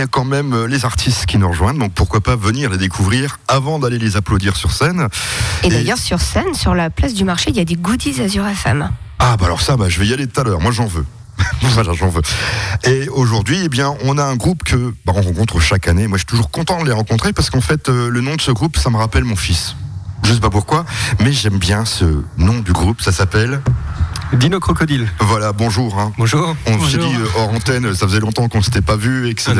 il y a quand même euh, les artistes qui nous rejoignent, donc pourquoi pas venir les découvrir avant d'aller les applaudir sur scène. Et, d'ailleurs, sur scène, sur la place du marché, il y a des goodies Azure FM. Ah, bah alors ça, bah, je vais y aller tout à l'heure. Moi, j'en veux. voilà, j'en veux. Et aujourd'hui, eh bien, on a un groupe que bah, on rencontre chaque année. Moi, je suis toujours content de les rencontrer parce qu'en fait, euh, le nom de ce groupe, ça me rappelle mon fils. Je sais pas pourquoi, mais j'aime bien ce nom du groupe. Ça s'appelle Dino Crocodile. Voilà, bonjour. hein. Bonjour. On s'est dit euh, hors antenne, ça faisait longtemps qu'on s'était pas vu, etc.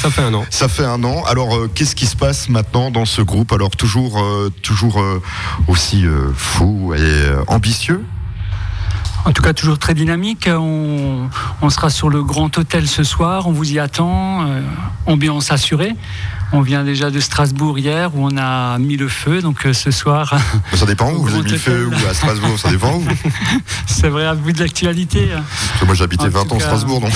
Ça fait un an. Ça fait un an. Alors, euh, qu'est-ce qui se passe maintenant dans ce groupe? Alors, toujours, euh, toujours euh, aussi euh, fou et euh, ambitieux? En tout cas, toujours très dynamique. On, on sera sur le Grand Hôtel ce soir. On vous y attend. Euh, ambiance assurée. On vient déjà de Strasbourg hier où on a mis le feu. Donc euh, ce soir, Ça dépend où vous avez mis le feu ou à Strasbourg, ça dépend où. c'est vrai à bout de l'actualité. Que moi, j'habitais En 20 tout ans à Strasbourg, donc.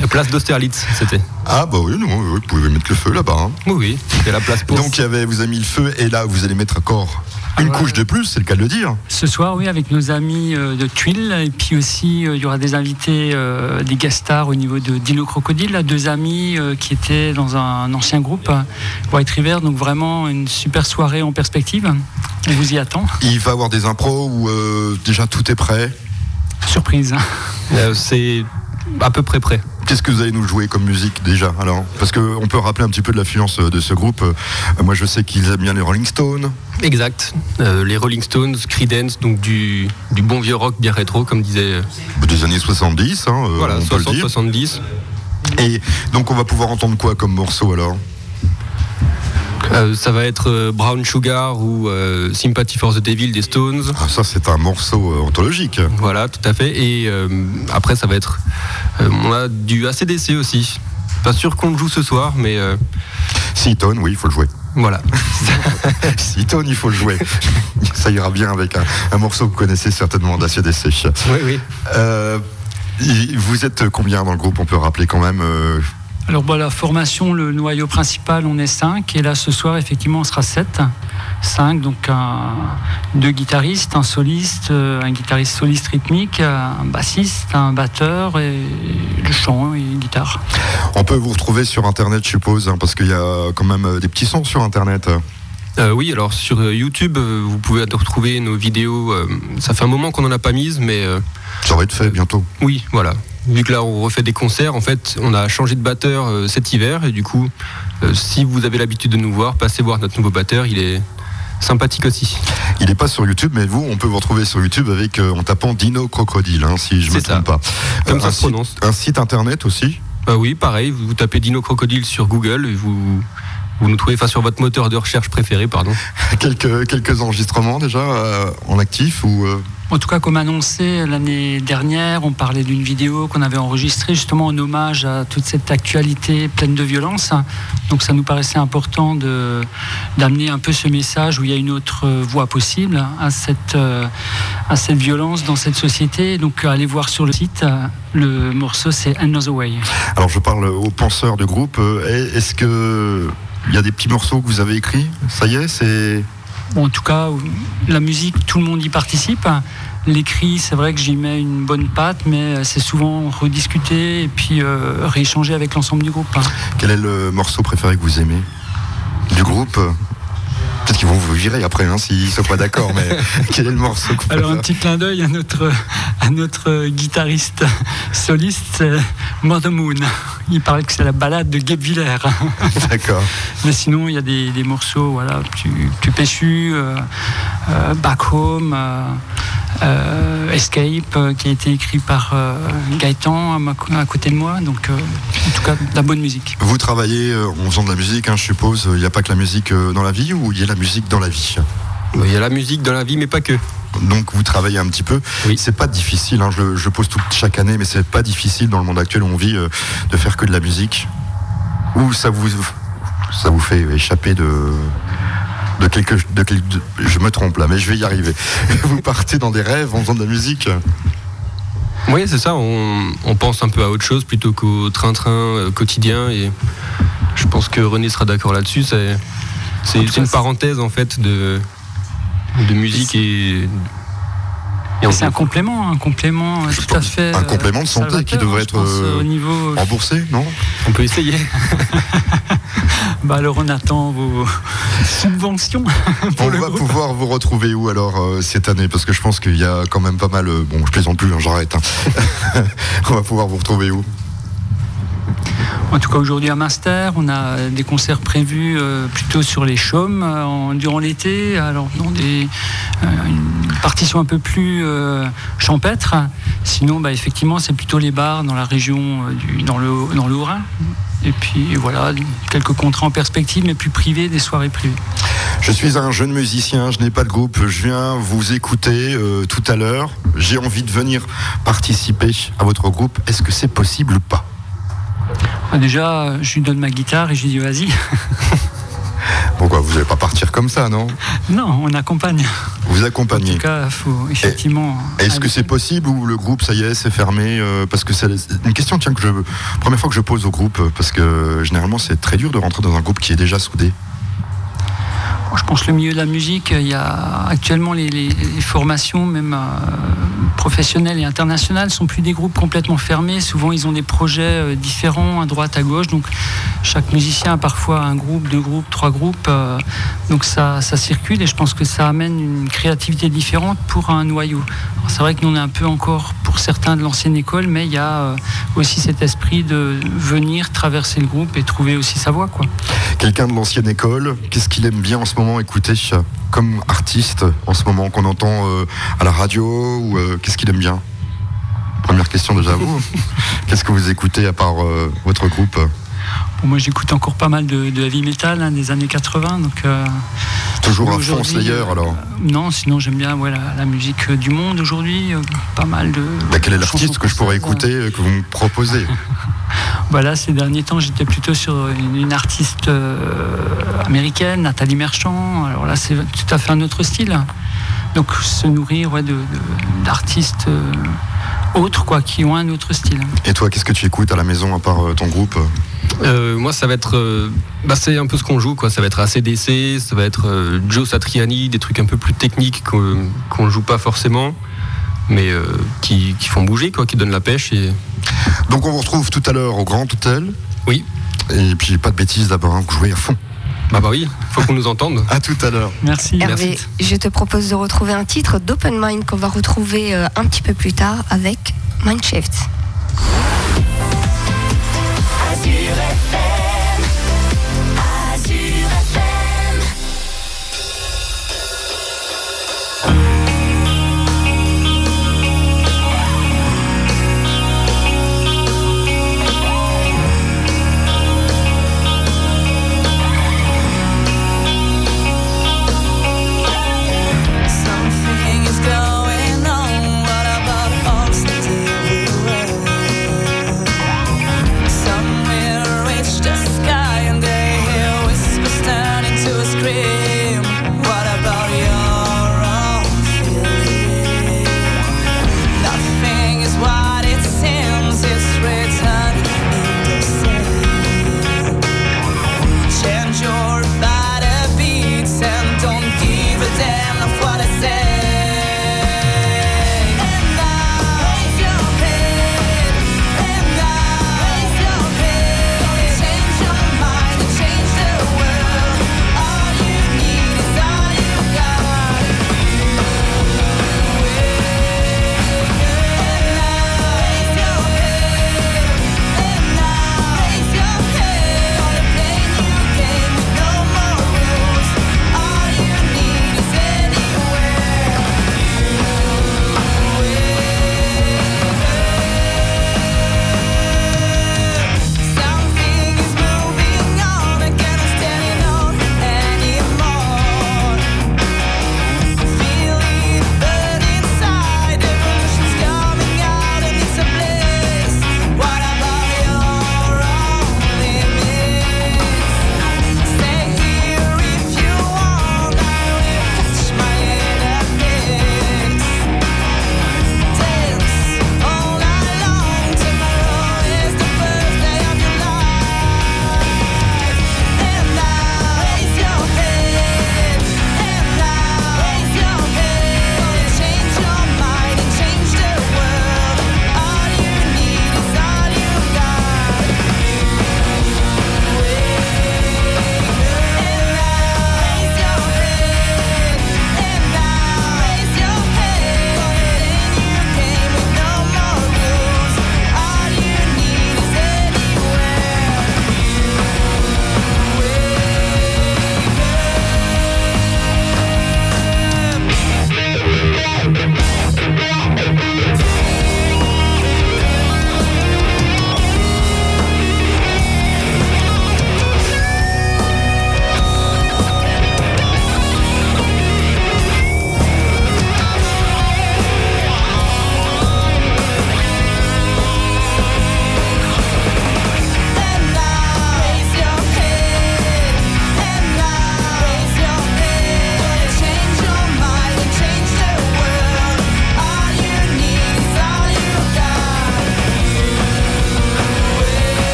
La place d'Austerlitz, c'était. ah, bah oui, non, vous pouvez mettre le feu là-bas. hein. Oui, oui. C'était la place pour. Donc, il y avait, vous avez mis le feu et là, vous allez mettre encore une Ah ouais. couche de plus, c'est le cas de le dire. Ce soir, oui, avec nos amis euh, de Tuiles. Et puis aussi, euh, il y aura des invités, euh, des guest stars au niveau de Dino Crocodile. deux amis euh, qui étaient dans un ancien groupe, White River. Donc vraiment une super soirée en perspective. On vous y attend. Il va y avoir des impros où euh, déjà tout est prêt? Surprise. Euh, c'est à peu près prêt. Qu'est-ce que vous allez nous jouer comme musique déjà alors? Parce qu'on peut rappeler un petit peu de l'affluence de ce groupe. Euh, Moi je sais qu'ils aiment bien les Rolling Stones. Exact. Euh, les Rolling Stones, Creedence, donc du, du bon vieux rock bien rétro, comme disait. euh, Des années 70, hein, voilà, on peut le dire. 60-70. Et donc on va pouvoir entendre quoi comme morceau alors? Euh, ça va être euh, Brown Sugar ou euh, Sympathy for the Devil des Stones. ah, Ça c'est un morceau anthologique. Voilà, tout à fait. Et euh, après, ça va être. on a du ACDC aussi. Pas sûr qu'on le joue ce soir, mais euh, Seaton, oui, il faut le jouer. voilà. Seaton, il faut le jouer. Ça ira bien avec un, un morceau que vous connaissez certainement d'ACDC. oui, oui. Vous êtes combien dans le groupe On peut rappeler quand même. Alors bon, la formation, le noyau principal, on est 5. Et là, ce soir, effectivement, on sera 7. 5, donc un- deux guitaristes, un soliste, euh, un guitariste soliste rythmique, un bassiste, un batteur et le chant et une guitare. on peut vous retrouver sur Internet, je suppose, hein, parce qu'il y a quand même euh, des petits sons sur Internet. Euh, oui, alors sur YouTube, vous pouvez retrouver nos vidéos. ça fait un moment qu'on n'en a pas mises, mais euh, Ça va être fait bientôt. oui, voilà. Vu que là, on refait des concerts, en fait, on a changé de batteur euh, cet hiver, et du coup, euh, si vous avez l'habitude de nous voir, passez voir notre nouveau batteur, il est sympathique aussi. Il n'est pas sur YouTube, mais vous, on peut vous retrouver sur YouTube avec euh, en tapant Dino Crocodile, hein, si je ne me trompe pas. Comme ça un, se site, prononce. un site internet aussi? Bah oui, pareil, vous tapez Dino Crocodile sur Google, et vous, vous nous trouvez, enfin sur votre moteur de recherche préféré, pardon. quelques, quelques enregistrements déjà euh, en actif ou euh, En tout cas, comme annoncé l'année dernière, on parlait d'une vidéo qu'on avait enregistrée justement en hommage à toute cette actualité pleine de violence. Donc ça nous paraissait important de- d'amener un peu ce message où il y a une autre voie possible à cette, euh, à cette violence dans cette société. Donc allez voir sur le site, le morceau c'est Another Way. Alors je parle aux penseurs du groupe. est- Est-ce que il y a des petits morceaux que vous avez écrits Ça y est, c'est Bon, en tout cas, la musique, tout le monde y participe. L'écrit, c'est vrai que j'y mets une bonne patte, mais c'est souvent rediscuté et puis euh, rééchangé avec l'ensemble du groupe. hein. quel est le morceau préféré que vous aimez? Du groupe? Peut-être qu'ils vont vous virer après, hein, s'ils sont pas d'accord. Mais quel est le morceau que Alors un petit clin d'œil à notre, à notre guitariste soliste, c'est Mother Moon. Il paraît que c'est la balade de Gabe Villers. D'accord. Mais sinon, il y a des, des morceaux voilà, plus, plus péchus, euh, euh, Back Home, euh, euh, Escape, euh, qui a été écrit par euh, Gaëtan à, ma- à côté de moi. Donc, euh, en tout cas, de la bonne musique. Vous travaillez euh, en faisant de la musique, hein, je suppose. Il n'y a pas que la musique euh, dans la vie ou il y a la musique dans la vie? Il y a la musique dans la vie, mais pas que. Donc vous travaillez un petit peu. Oui. C'est pas difficile. hein, je, je pose tout chaque année, mais c'est pas difficile dans le monde actuel où on vit euh, de faire que de la musique. Ou ça vous ça vous fait échapper de de quelque de, quel- de- je me trompe là, mais je vais y arriver. vous partez dans des rêves en faisant de la musique. Oui, c'est ça, on, on pense un peu à autre chose plutôt qu'au train-train euh, quotidien, et je pense que René sera d'accord là-dessus. C'est une parenthèse en fait de, de musique et C'est un complément, un complément tout à fait. Un complément de santé qui devrait être au niveau... remboursé, non? On peut essayer. bah alors on attend vos subventions. on va pouvoir vous retrouver où alors cette année? Parce que je pense qu'il y a quand même pas mal. bon, je plaisante plus, hein, j'arrête. Hein. on va pouvoir vous retrouver où? En tout cas, aujourd'hui à Master, on a des concerts prévus euh, plutôt sur les chaumes euh, durant l'été, alors dans des euh, une partition un peu plus champêtre. Sinon, bah, effectivement, c'est plutôt les bars dans la région dans le dans le Haut-Rhin. Et puis voilà, quelques contrats en perspective, mais plus privés, des soirées privées. Je suis un jeune musicien, je n'ai pas de groupe, je viens vous écouter tout à l'heure. J'ai envie de venir participer à votre groupe. Est-ce que c'est possible ou pas? Déjà, je lui donne ma guitare et je lui dis vas-y. Pourquoi Vous n'allez pas partir comme ça, non? Non, on accompagne. Vous accompagnez En tout cas, il faut effectivement. Est-ce que c'est possible ou le groupe, ça y est, c'est fermé euh, Parce que c'est une question tiens, que je. Première fois que je pose au groupe, parce que généralement, c'est très dur de rentrer dans un groupe qui est déjà soudé je pense que le milieu de la musique, il y a actuellement les, formations, même euh, professionnelles et internationales, sont plus des groupes complètement fermés. Souvent, ils ont des projets euh, différents à droite, à gauche. Donc, chaque musicien a parfois un groupe, deux groupes, trois groupes. Euh, donc, ça, ça circule et je pense que ça amène une créativité différente pour un noyau. C'est vrai que nous, on est un peu encore, pour certains, de l'ancienne école, mais il y a aussi cet esprit de venir traverser le groupe et trouver aussi sa voix. Quelqu'un de l'ancienne école, qu'est-ce qu'il aime bien en ce moment écouter? Comme artiste en ce moment qu'on entend euh, à la radio ou euh, qu'est-ce qu'il aime bien? Première question déjà vous. qu'est-ce que vous écoutez à part euh, votre groupe? Moi j'écoute encore pas mal de, heavy metal hein, des années 80. Donc, Toujours à fond Slayer alors Non, sinon j'aime bien la musique du monde aujourd'hui. pas mal de. Bah, quel est l'artiste que je pourrais écouter que vous me proposez? Voilà, ces derniers temps, j'étais plutôt sur une, artiste euh, américaine, Nathalie Merchant. Alors là, c'est tout à fait un autre style. Donc, se nourrir d'artistes euh, autres, quoi, qui ont un autre style. Et toi, qu'est-ce que tu écoutes à la maison à part euh, ton groupe moi, ça va être, bah, c'est un peu ce qu'on joue, quoi. Ça va être ACDC, ça va être Joe Satriani, des trucs un peu plus techniques qu'on ne joue pas forcément, mais qui, qui, font bouger, quoi, qui donnent la pêche et donc on vous retrouve tout à l'heure au Grand Hôtel. Oui. Et puis pas de bêtises d'abord, hein, vous jouez à fond. Bah bah oui, faut qu'on nous entende. À tout à l'heure. Merci. Hervé, je te propose de retrouver un titre d'Open Mind qu'on va retrouver euh, un petit peu plus tard avec Mindshift.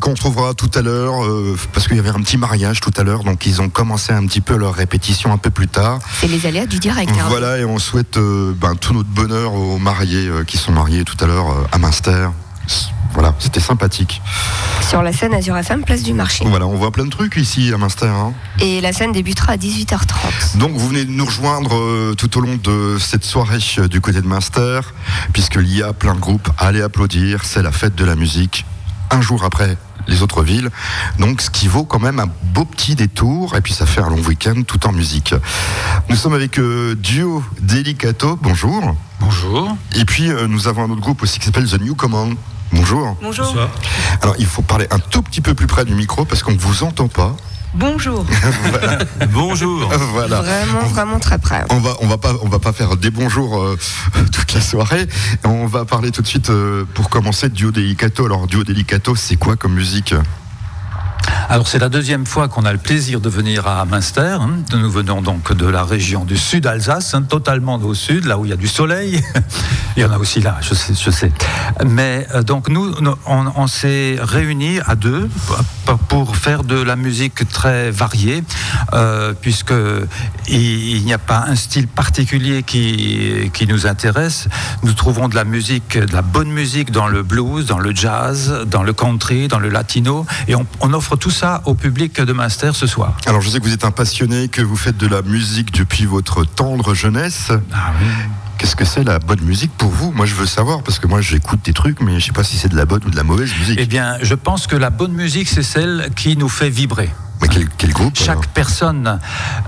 Qu'on trouvera tout à l'heure, euh, parce qu'il y avait un petit mariage tout à l'heure, donc ils ont commencé un petit peu leur répétition un peu plus tard. C'est les aléas du direct. hein. Voilà, et on souhaite euh, ben, tout notre bonheur aux mariés euh, qui sont mariés tout à l'heure à Münster. Voilà, c'était sympathique. Sur la scène Azure FM, place du marché. Voilà, on voit plein de trucs ici à Münster. hein. Et la scène débutera à 18h30. Donc vous venez de nous rejoindre euh, tout au long de cette soirée euh, du côté de Münster, puisqu'il y a plein de groupes. Allez applaudir, c'est la fête de la musique, un jour après les autres villes. Donc ce qui vaut quand même un beau petit détour, et puis ça fait un long week-end tout en musique. Nous sommes avec euh, Duo Delicato, bonjour. Bonjour. Et puis euh, nous avons un autre groupe aussi qui s'appelle The New Command. Bonjour. Bonjour. Alors il faut parler un tout petit peu plus près du micro parce qu'on ne vous entend pas. Bonjour. Bonjour. voilà. Vraiment, vraiment très près. On va, on va pas, on va pas faire des bonjours euh, toute la soirée. On va parler tout de suite euh, pour commencer Duo Delicato. Alors Duo Delicato, c'est quoi comme musique? Alors c'est la deuxième fois qu'on a le plaisir de venir à Münster. hein. Nous venons donc de la région du sud Alsace, hein, totalement au sud, là où il y a du soleil. il y en a aussi là, je sais. Mais euh, donc nous, on, s'est réunis à deux pour- faire de la musique très variée, euh, puisque il, n'y a pas un style particulier qui, nous intéresse. Nous trouvons de la musique, de la bonne musique dans le blues, dans le jazz, dans le country, dans le latino, et on offre tout ça au public de Munster ce soir. Alors je sais que vous êtes un passionné, que vous faites de la musique depuis votre tendre jeunesse. Ah oui. Qu'est-ce que c'est la bonne musique pour vous? Moi je veux savoir parce que moi j'écoute des trucs, mais je sais pas si c'est de la bonne ou de la mauvaise musique. Eh bien, je pense que la bonne musique, c'est celle qui nous fait vibrer. Mais quel, quel groupe Chaque personne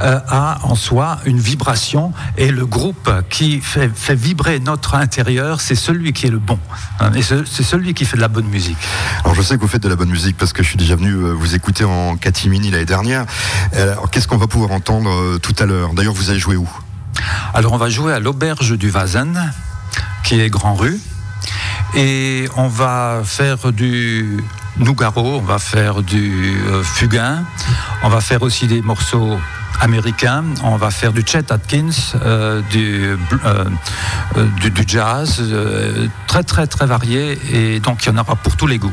euh, a en soi une vibration et le groupe qui fait, fait vibrer notre intérieur, c'est celui qui est le bon. Hein, Et ce- c'est celui qui fait de la bonne musique. Alors je sais que vous faites de la bonne musique parce que je suis déjà venu euh, vous écouter en catimini l'année dernière. Alors qu'est-ce qu'on va pouvoir entendre euh, tout à l'heure? D'ailleurs vous allez jouer où? Alors on va jouer à l'auberge du Vazen, qui est Grand Rue. Et on va faire du Nougaro, on va faire du euh, Fugain, on va faire aussi des morceaux américains, on va faire du Chet Atkins, euh, du, euh, euh, du, du jazz, euh, très très très varié. Et donc il y en aura pour tous les goûts.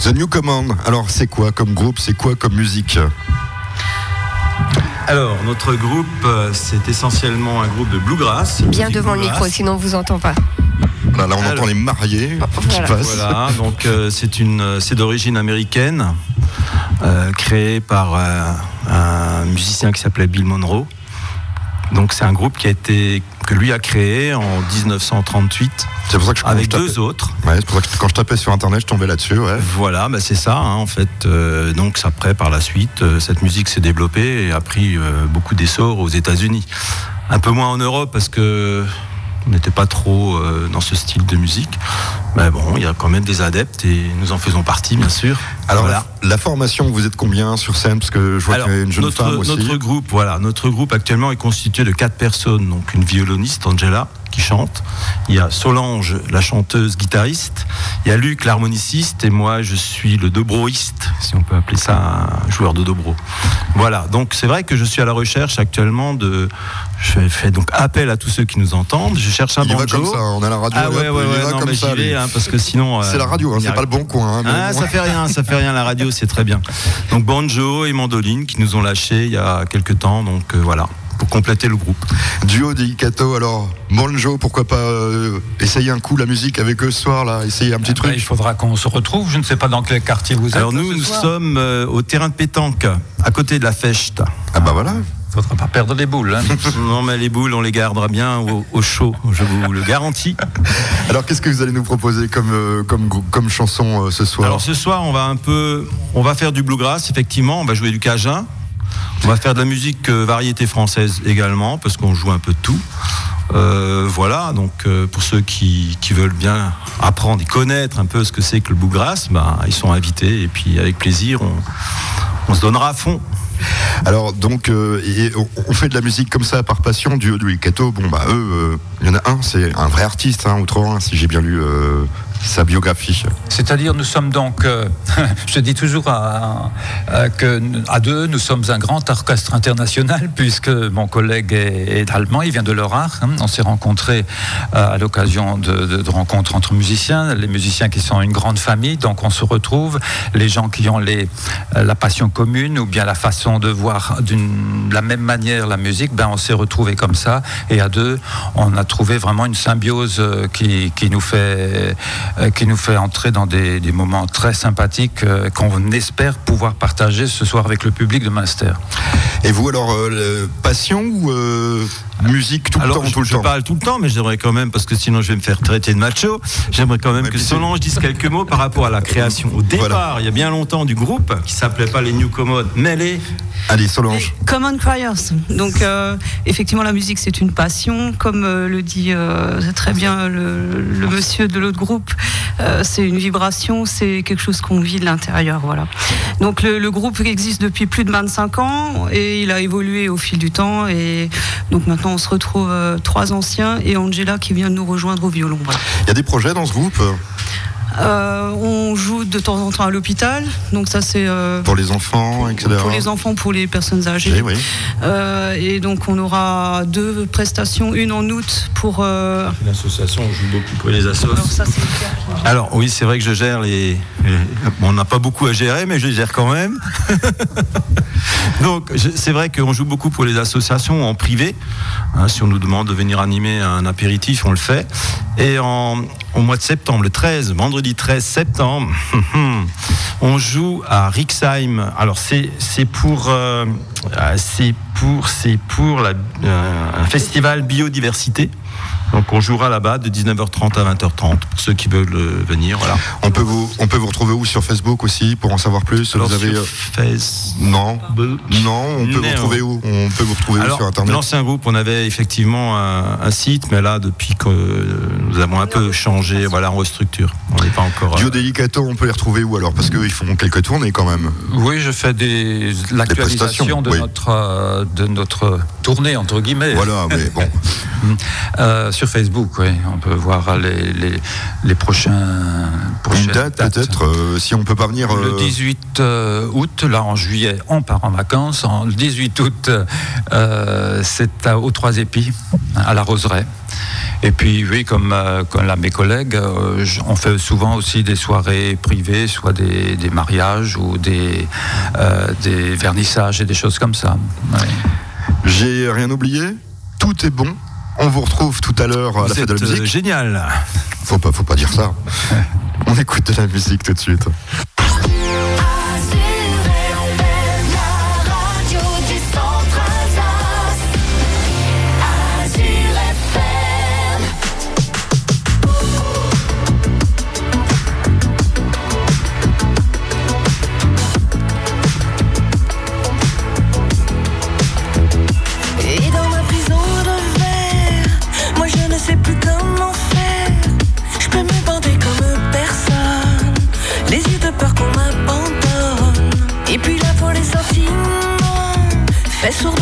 The New Command. Alors c'est quoi comme groupe? C'est quoi comme musique? Alors, notre groupe, c'est essentiellement un groupe de bluegrass. Bien devant le micro, sinon on vous entend pas. Là, là, on Alors. entend les mariés qui Voilà. passent. Voilà, donc euh, c'est une, euh, c'est d'origine américaine, euh, créée par euh, un musicien qui s'appelait Bill Monroe. Donc c'est un groupe qui a été que lui a créé en 1938 C'est pour ça que je, quand avec je tapais- deux autres. Ouais, c'est pour ça que quand je tapais sur internet, je tombais là-dessus. Ouais. Voilà, bah c'est ça hein, en fait. Euh, donc après, par la suite, euh, cette musique s'est développée et a pris euh, beaucoup d'essor aux États-Unis. Un peu moins en Europe parce que on n'était pas trop euh, dans ce style de musique. Mais bon, il y a quand même des adeptes et nous en faisons partie, bien sûr. Alors voilà. la, la formation, vous êtes combien sur scène? Parce que je vois qu'il y a une jeune notre, femme aussi. notre groupe, voilà, notre groupe actuellement est constitué de quatre personnes. Donc une violoniste, Angela, qui chante. Il y a Solange, la chanteuse guitariste. Il y a Luc, l'harmoniciste, et moi, je suis le dobroïste, si on peut appeler ça un joueur de dobro. Voilà. Donc c'est vrai que je suis à la recherche actuellement de. Je fais donc appel à tous ceux qui nous entendent. Je cherche un Il y va banjo. comme ça, on a la radio. Ah ouais, ouais, ouais, va non, comme mais ça. vais, hein, parce que sinon. C'est euh, la radio, hein, c'est pas le bon coin. hein, Ah, ça fait rien, ça fait rien. La radio, c'est très bien. Donc banjo et mandoline qui nous ont lâchés il y a quelques temps. Donc euh, voilà, pour compléter le groupe. Duo Delicato, alors Monjo, pourquoi pas euh, essayer un coup la musique avec eux ce soir là, essayer un petit Après, truc. il faudra qu'on se retrouve. Je ne sais pas dans quel quartier vous êtes. Alors ce nous, nous soir. sommes euh, au terrain de pétanque, à côté de la Fechte. Ah bah voilà. Il faudra pas perdre les boules. hein. non mais les boules, on les gardera bien au, au chaud, je vous le garantis. Alors qu'est-ce que vous allez nous proposer comme euh, comme comme chanson euh, ce soir? Alors ce soir, on va un peu, on va faire du bluegrass, effectivement, on va jouer du cajun. On va faire de la musique euh, variété française également, parce qu'on joue un peu de tout. Euh, voilà, donc euh, pour ceux qui, veulent bien apprendre et connaître un peu ce que c'est que le bluegrass, ben, ils sont invités et puis avec plaisir, on, se donnera à fond. Alors donc on, fait de la musique comme ça par passion. Duo Delicato, bon bah eux, il y en a un, c'est un vrai artiste, hein, autrement, si j'ai bien lu sa biographie. C'est-à-dire, nous sommes donc, euh, je dis toujours à, deux, nous sommes un grand orchestre international, puisque mon collègue est, allemand, il vient de Lorach. Hein. On s'est rencontrés euh, à l'occasion de, rencontres entre musiciens, les musiciens qui sont une grande famille, donc on se retrouve, les gens qui ont les, la passion commune ou bien la façon de voir d'une la même manière la musique, ben on s'est retrouvés comme ça, et à deux, on a trouvé vraiment une symbiose euh, qui, nous fait euh, qui nous fait entrer dans des, des moments très sympathiques euh, qu'on espère pouvoir partager ce soir avec le public de Munster. Et vous alors, euh, passion ou euh, musique tout alors, le temps, je, tout le je temps parle tout le temps, mais j'aimerais quand même, parce que sinon je vais me faire traiter de macho, j'aimerais quand même que Solange dise quelques mots par rapport à la création. Au départ, Voilà. il y a bien longtemps, du groupe, qui s'appelait pas les New Commodes, mais les... Allez, Solange. Common Choirs. Donc, euh, effectivement, la musique, c'est une passion. Comme euh, le dit euh, très bien le, le monsieur de l'autre groupe, euh, c'est une vibration, c'est quelque chose qu'on vit de l'intérieur. Voilà. Donc, le, groupe existe depuis plus de 25 ans et il a évolué au fil du temps. Et donc, maintenant, on se retrouve euh, trois anciens et Angela qui vient de nous rejoindre au violon. Il y a des projets dans ce groupe? Euh, on joue de temps en temps à l'hôpital. Donc, ça, c'est. euh, pour les enfants, etc. pour les enfants, pour les personnes âgées. Oui, oui. Euh, et donc on aura deux prestations, une en août pour. euh, L'association, on joue beaucoup pour les assos. alors ça oui, c'est vrai que je gère les. les- bon, on n'a pas beaucoup à gérer, mais je les gère quand même. Donc c'est vrai qu'on joue beaucoup pour les associations en privé. Hein, si on nous demande de venir animer un apéritif, on le fait. Et en, au mois de septembre, le 13, vendredi 13 septembre, on joue à Rixheim. Alors c'est pour euh, c'est pour c'est pour la, euh, un festival biodiversité. Donc on jouera là-bas de 19h30 à 20h30 pour ceux qui veulent euh, venir. Voilà. On peut vous, on peut vous retrouver où? Sur Facebook aussi pour en savoir plus? Alors, vous avez sur euh, Face- non, non, on peut vous Non. retrouver où? On peut vous retrouver où sur internet? l'ancien groupe, on avait effectivement un, un site, mais là, depuis que euh, nous avons un peu changé, voilà, on restructure. On n'est pas encore. euh, Duo Delicato, on peut les retrouver où alors? Parce qu'ils font quelques tournées quand même. Oui, je fais des l'actualisation de oui. notre euh, de notre tournée entre guillemets. Voilà, mais bon. Euh, sur Facebook, oui, on peut voir les les, les prochains Une date peut-être, euh, si on peut pas venir. Le euh, 18 euh, août, là en juillet, on part en vacances. En, le 18 août, euh, c'est aux Trois Épis, à la Roseraie. Et puis, oui, comme, euh, comme là, mes collègues, euh, on fait souvent aussi des soirées privées, soit des, des mariages ou des, euh, des vernissages et des choses comme ça. Ouais. J'ai rien oublié. Tout est bon. On vous retrouve tout à l'heure à la fête de la euh, musique. génial. Faut pas, faut pas dire ça. On écoute de la musique tout de suite. Fait sourd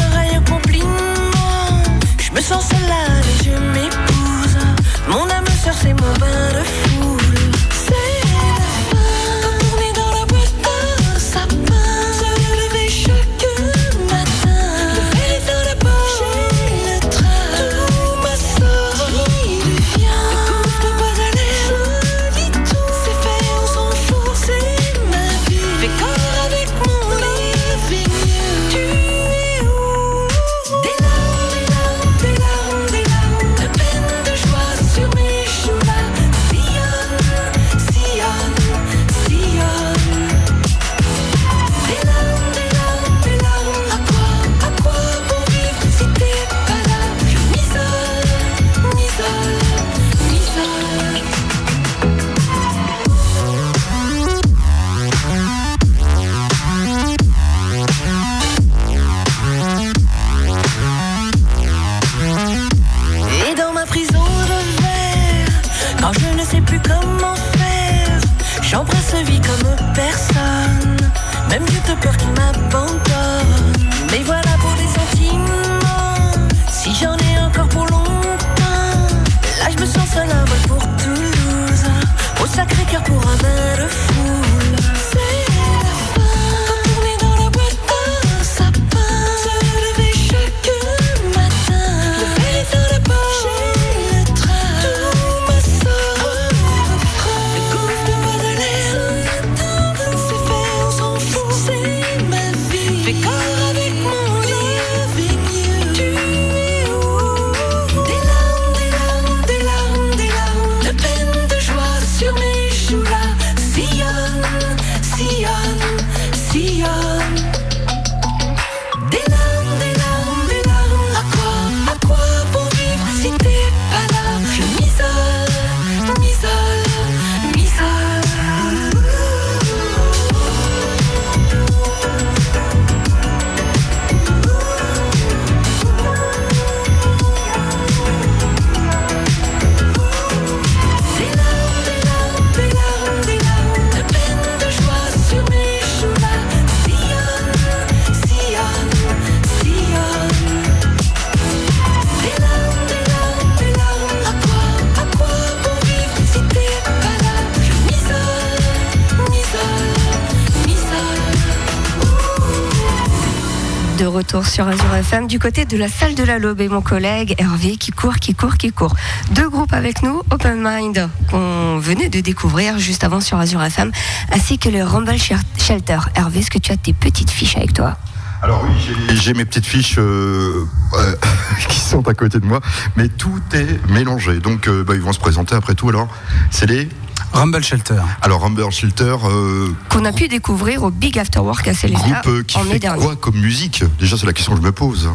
sur Azure FM du côté de la salle de la Lobe et mon collègue Hervé qui court, qui court, qui court. Deux groupes avec nous, Open Mind qu'on venait de découvrir juste avant sur Azure FM, ainsi que le Rumble Shel- Shelter. Hervé, est-ce que tu as tes petites fiches avec toi? Alors oui, j'ai- j'ai mes petites fiches euh, euh, qui sont à côté de moi, mais tout est mélangé. Donc euh, bah, ils vont se présenter après tout. Alors, c'est les. Rumble Shelter. Alors Rumble Shelter, euh, Qu'on a pu découvrir au Big After Work à Célestat groupe euh, qui en fait dernier. quoi comme musique? Déjà, c'est la question que je me pose.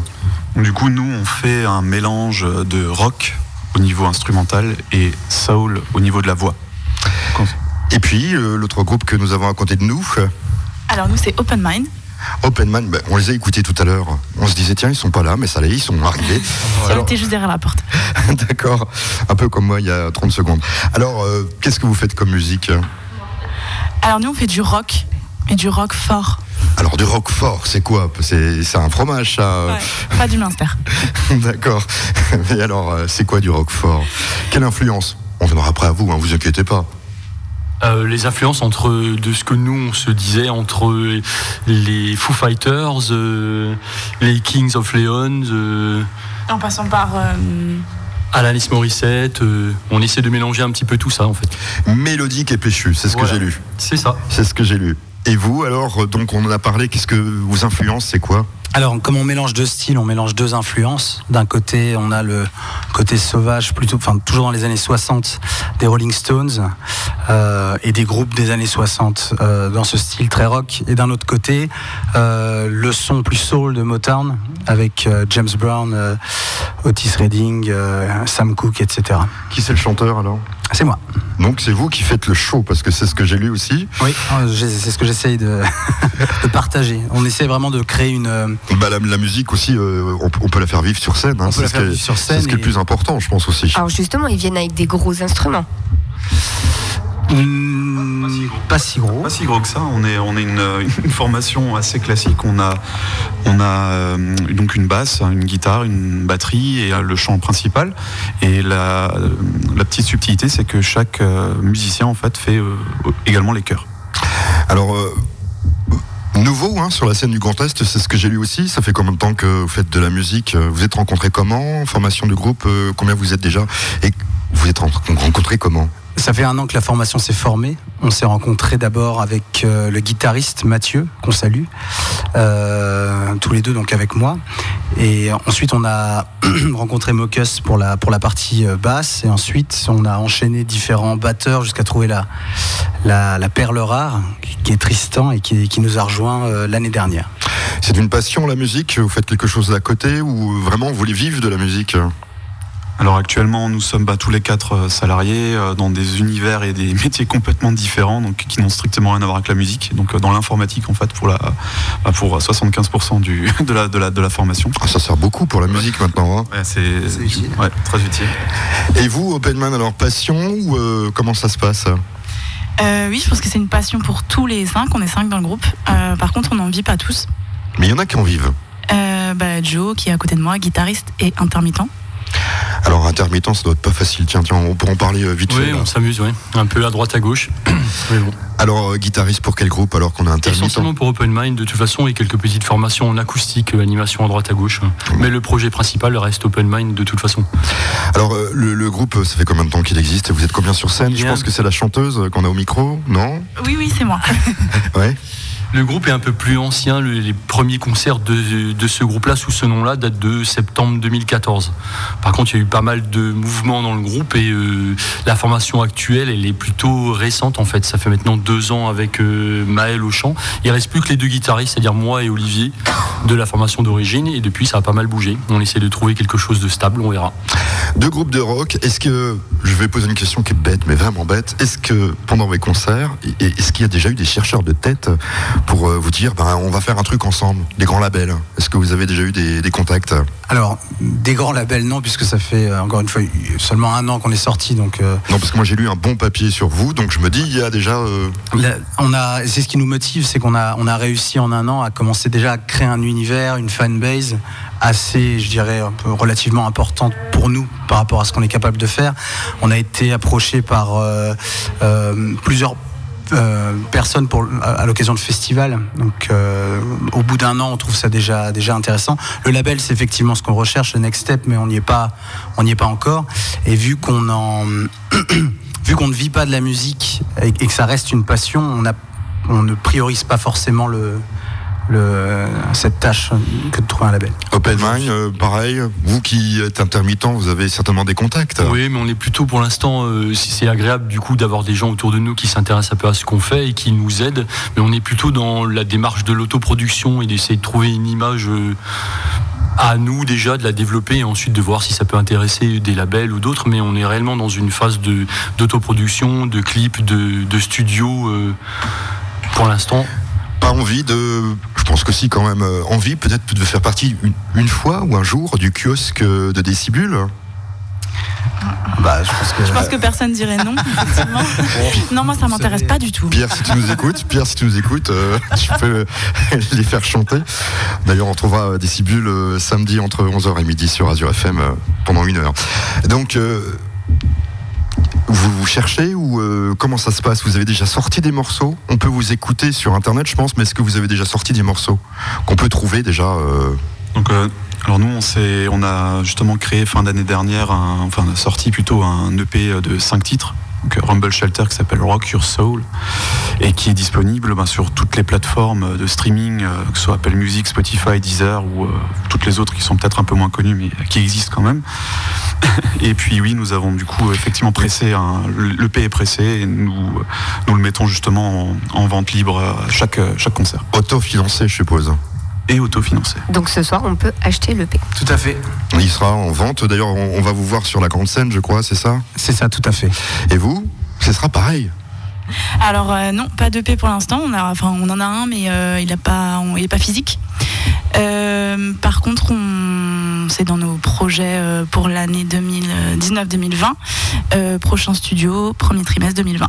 Du coup, nous, on fait un mélange de rock au niveau instrumental et soul au niveau de la voix. Et puis euh, l'autre groupe que nous avons à côté de nous, Alors nous c'est Open Mind. Open Man, bah, on les a écoutés tout à l'heure. On se disait tiens, ils sont pas là, mais ça l'est, ils sont arrivés. Ils Alors, étaient juste derrière la porte. D'accord, un peu comme moi il y a 30 secondes. Alors, euh, qu'est-ce que vous faites comme musique Alors nous on fait du rock et du rock fort. Alors du rock fort, c'est quoi? C'est c'est un fromage, ça? Ouais, pas du minster. D'accord. Mais alors, euh, c'est quoi du rock fort? Quelle influence? On viendra après à vous, hein, vous inquiétez pas. Euh, les influences entre de ce que nous on se disait entre les Foo Fighters, euh, les Kings of Leon, euh, En passant par euh, Alanis Morissette, euh, on essaie de mélanger un petit peu tout ça en fait. Mélodique et péchu, c'est ce Voilà. que j'ai lu. C'est ça. C'est ce que j'ai lu. Et vous, alors, donc on en a parlé, qu'est-ce que vous influence, c'est quoi? Alors, comme on mélange deux styles, on mélange deux influences. D'un côté, on a le côté sauvage, plutôt, enfin, toujours dans les années 60, des Rolling Stones euh, et des groupes des années 60 euh, dans ce style très rock. Et d'un autre côté, euh, le son plus soul de Motown avec euh, James Brown, euh, Otis Redding, euh, Sam Cooke, etc. Qui c'est le chanteur alors? C'est moi. Donc c'est vous qui faites le show, parce que c'est ce que j'ai lu aussi. Oui, c'est ce que j'essaye de, de partager. On essaie vraiment de créer une. Bah, la, la musique aussi, euh, on, on peut la faire vivre sur scène. hein, c'est ce qui est- vivre sur C'est scène ce qui est le plus important, je pense aussi. Alors justement, ils viennent avec des gros instruments. hmm, pas si gros. Pas si gros que ça. On est, on est une, une formation assez classique. On a, on a euh, donc une basse, une guitare, une batterie et le chant principal. Et la, euh, la petite subtilité, c'est que chaque euh, musicien en fait fait euh, également les chœurs. Alors, euh, nouveau hein, sur la scène du Grand Est, c'est ce que j'ai lu aussi. Ça fait combien de temps que vous faites de la musique? Vous êtes rencontrés comment? Formation de groupe, euh, combien vous êtes déjà? Et vous êtes ren- rencontrés comment? Ça fait un an que la formation s'est formée. On s'est rencontrés d'abord avec euh, le guitariste Mathieu, qu'on salue, euh, tous les deux donc avec moi. Et ensuite on a rencontré Mocus pour la, pour la partie euh, basse. Et ensuite on a enchaîné différents batteurs jusqu'à trouver la, la, perle rare, qui est Tristan et qui, qui nous a rejoint l'année dernière. C'est une passion la musique Vous faites quelque chose à côté ou vraiment vous voulez vivre de la musique? Alors actuellement, nous sommes bah, tous les quatre euh, salariés euh, dans des univers et des métiers complètement différents, donc qui n'ont strictement rien à voir avec la musique. Donc euh, dans l'informatique, en fait, pour la, bah, pour 75% du, de la, de la, de la formation. Ah, Ça sert beaucoup pour la musique maintenant. hein. Ouais, c'est ouais, très utile. Et vous, Openman, alors passion ou euh, comment ça se passe? Euh, oui, je pense que c'est une passion pour tous les cinq. On est cinq dans le groupe. Euh, par contre, on n'en vit pas tous. Mais il y en a qui en vivent. Euh, bah, Joe, qui est à côté de moi, guitariste et intermittent. Alors intermittent, ça doit être pas facile. Tiens, tiens, on pourra en parler euh, vite Oui, fait. on s'amuse, oui. Un peu à droite, à gauche. Mais bon. Alors euh, guitariste pour quel groupe alors qu'on est intermittent Essentiellement pour Open Mind, de toute façon, et quelques petites formations en acoustique, euh, animation à droite, à gauche. Mais le projet principal reste Open Mind de toute façon. Alors euh, le, le groupe, ça fait combien de temps qu'il existe? Vous êtes combien sur scène? Je pense que c'est la chanteuse qu'on a au micro, non? Oui, oui, c'est moi. Ouais. Le groupe est un peu plus ancien. Le- les premiers concerts de, ce groupe-là, sous ce nom-là, datent de septembre 2014. Par contre, il y a eu pas mal de mouvements dans le groupe et euh, la formation actuelle, elle est plutôt récente en fait. Ça fait maintenant deux ans avec euh, Maël au chant. Il reste plus que les deux guitaristes, c'est-à-dire moi et Olivier, de la formation d'origine. Et depuis, ça a pas mal bougé. On essaie de trouver quelque chose de stable, on verra. Deux groupes de rock. Est-ce que je vais poser une question qui est bête, mais vraiment bête Est-ce que pendant vos concerts, est-ce qu'il y a déjà eu des chercheurs de tête pour euh, vous dire, ben, on va faire un truc ensemble, des grands labels Est-ce que vous avez déjà eu des, des contacts Alors, des grands labels, non, puisque ça fait euh, encore une fois seulement un an qu'on est sorti, donc. euh, Non, parce que moi j'ai lu un bon papier sur vous, donc je me dis, il y a déjà. euh, La- on a, c'est ce qui nous motive, c'est qu'on a, on a réussi en un an à commencer déjà à créer un univers, une fanbase assez, je dirais, un peu relativement importante pour nous par rapport à ce qu'on est capable de faire. On a été approché par euh, plusieurs euh, personnes pour, à, à l'occasion de festivals. Donc, euh, au bout d'un an, on trouve ça déjà, déjà intéressant. Le label, c'est effectivement ce qu'on recherche, le next step, mais on n'y est pas, on n'y est pas encore. Et vu qu'on en, vu qu'on ne vit pas de la musique et, et que ça reste une passion, on, a, on ne priorise pas forcément le, le, cette tâche que de trouver un label. Open Mind, euh, pareil. Vous qui êtes intermittent, vous avez certainement des contacts. Oui, mais on est plutôt pour l'instant, euh, si c'est agréable du coup d'avoir des gens autour de nous qui s'intéressent un peu à ce qu'on fait et qui nous aident, mais on est plutôt dans la démarche de l'autoproduction et d'essayer de trouver une image euh, à nous déjà, de la développer et ensuite de voir si ça peut intéresser des labels ou d'autres, mais on est réellement dans une phase de- d'autoproduction, de, clips, de, de studio euh, pour l'instant. Pas envie de. Je pense que si, quand même, euh, envie peut-être de faire partie une, une fois ou un jour du kiosque de Décibule. Bah, je pense que. Je pense que personne dirait non, effectivement. Non, moi, ça m'intéresse pas du tout. Pierre, si tu nous écoutes, Pierre, si tu nous écoutes, euh, tu peux les faire chanter. D'ailleurs, on trouvera Décibule euh, samedi entre 11h et midi sur Azure FM euh, pendant une heure. Donc, euh, vous, vous cherchez ou euh, comment ça se passe? Vous avez déjà sorti des morceaux? On peut vous écouter sur Internet, je pense, mais est-ce que vous avez déjà sorti des morceaux qu'on peut trouver déjà euh, euh, alors nous, on, a justement créé fin d'année dernière, enfin sorti plutôt un EP de 5 titres, Rumble Shelter qui s'appelle Rock Your Soul, et qui est disponible ben, sur toutes les plateformes de streaming, euh, que ce soit Apple Music, Spotify, Deezer ou euh, toutes les autres qui sont peut-être un peu moins connues mais qui existent quand même. Et puis oui, nous avons du coup effectivement pressé, un, l'EP est pressé et nous, nous le mettons justement en, en vente libre à chaque, chaque concert. Autofinancé, je suppose. Et autofinancé. Donc ce soir, on peut acheter le P. Tout à fait. Il sera en vente. D'ailleurs, on, on va vous voir sur la grande scène, je crois, c'est ça? C'est ça, tout à fait. Et vous Ce sera pareil. Alors euh, non, pas d'EP pour l'instant. On, a- enfin, on en a un, mais euh, il n'est pas, on- il est pas physique. Euh, par contre, on, c'est dans nos projets euh, pour l'année 2019-2020. Euh, prochain studio, premier trimestre 2020.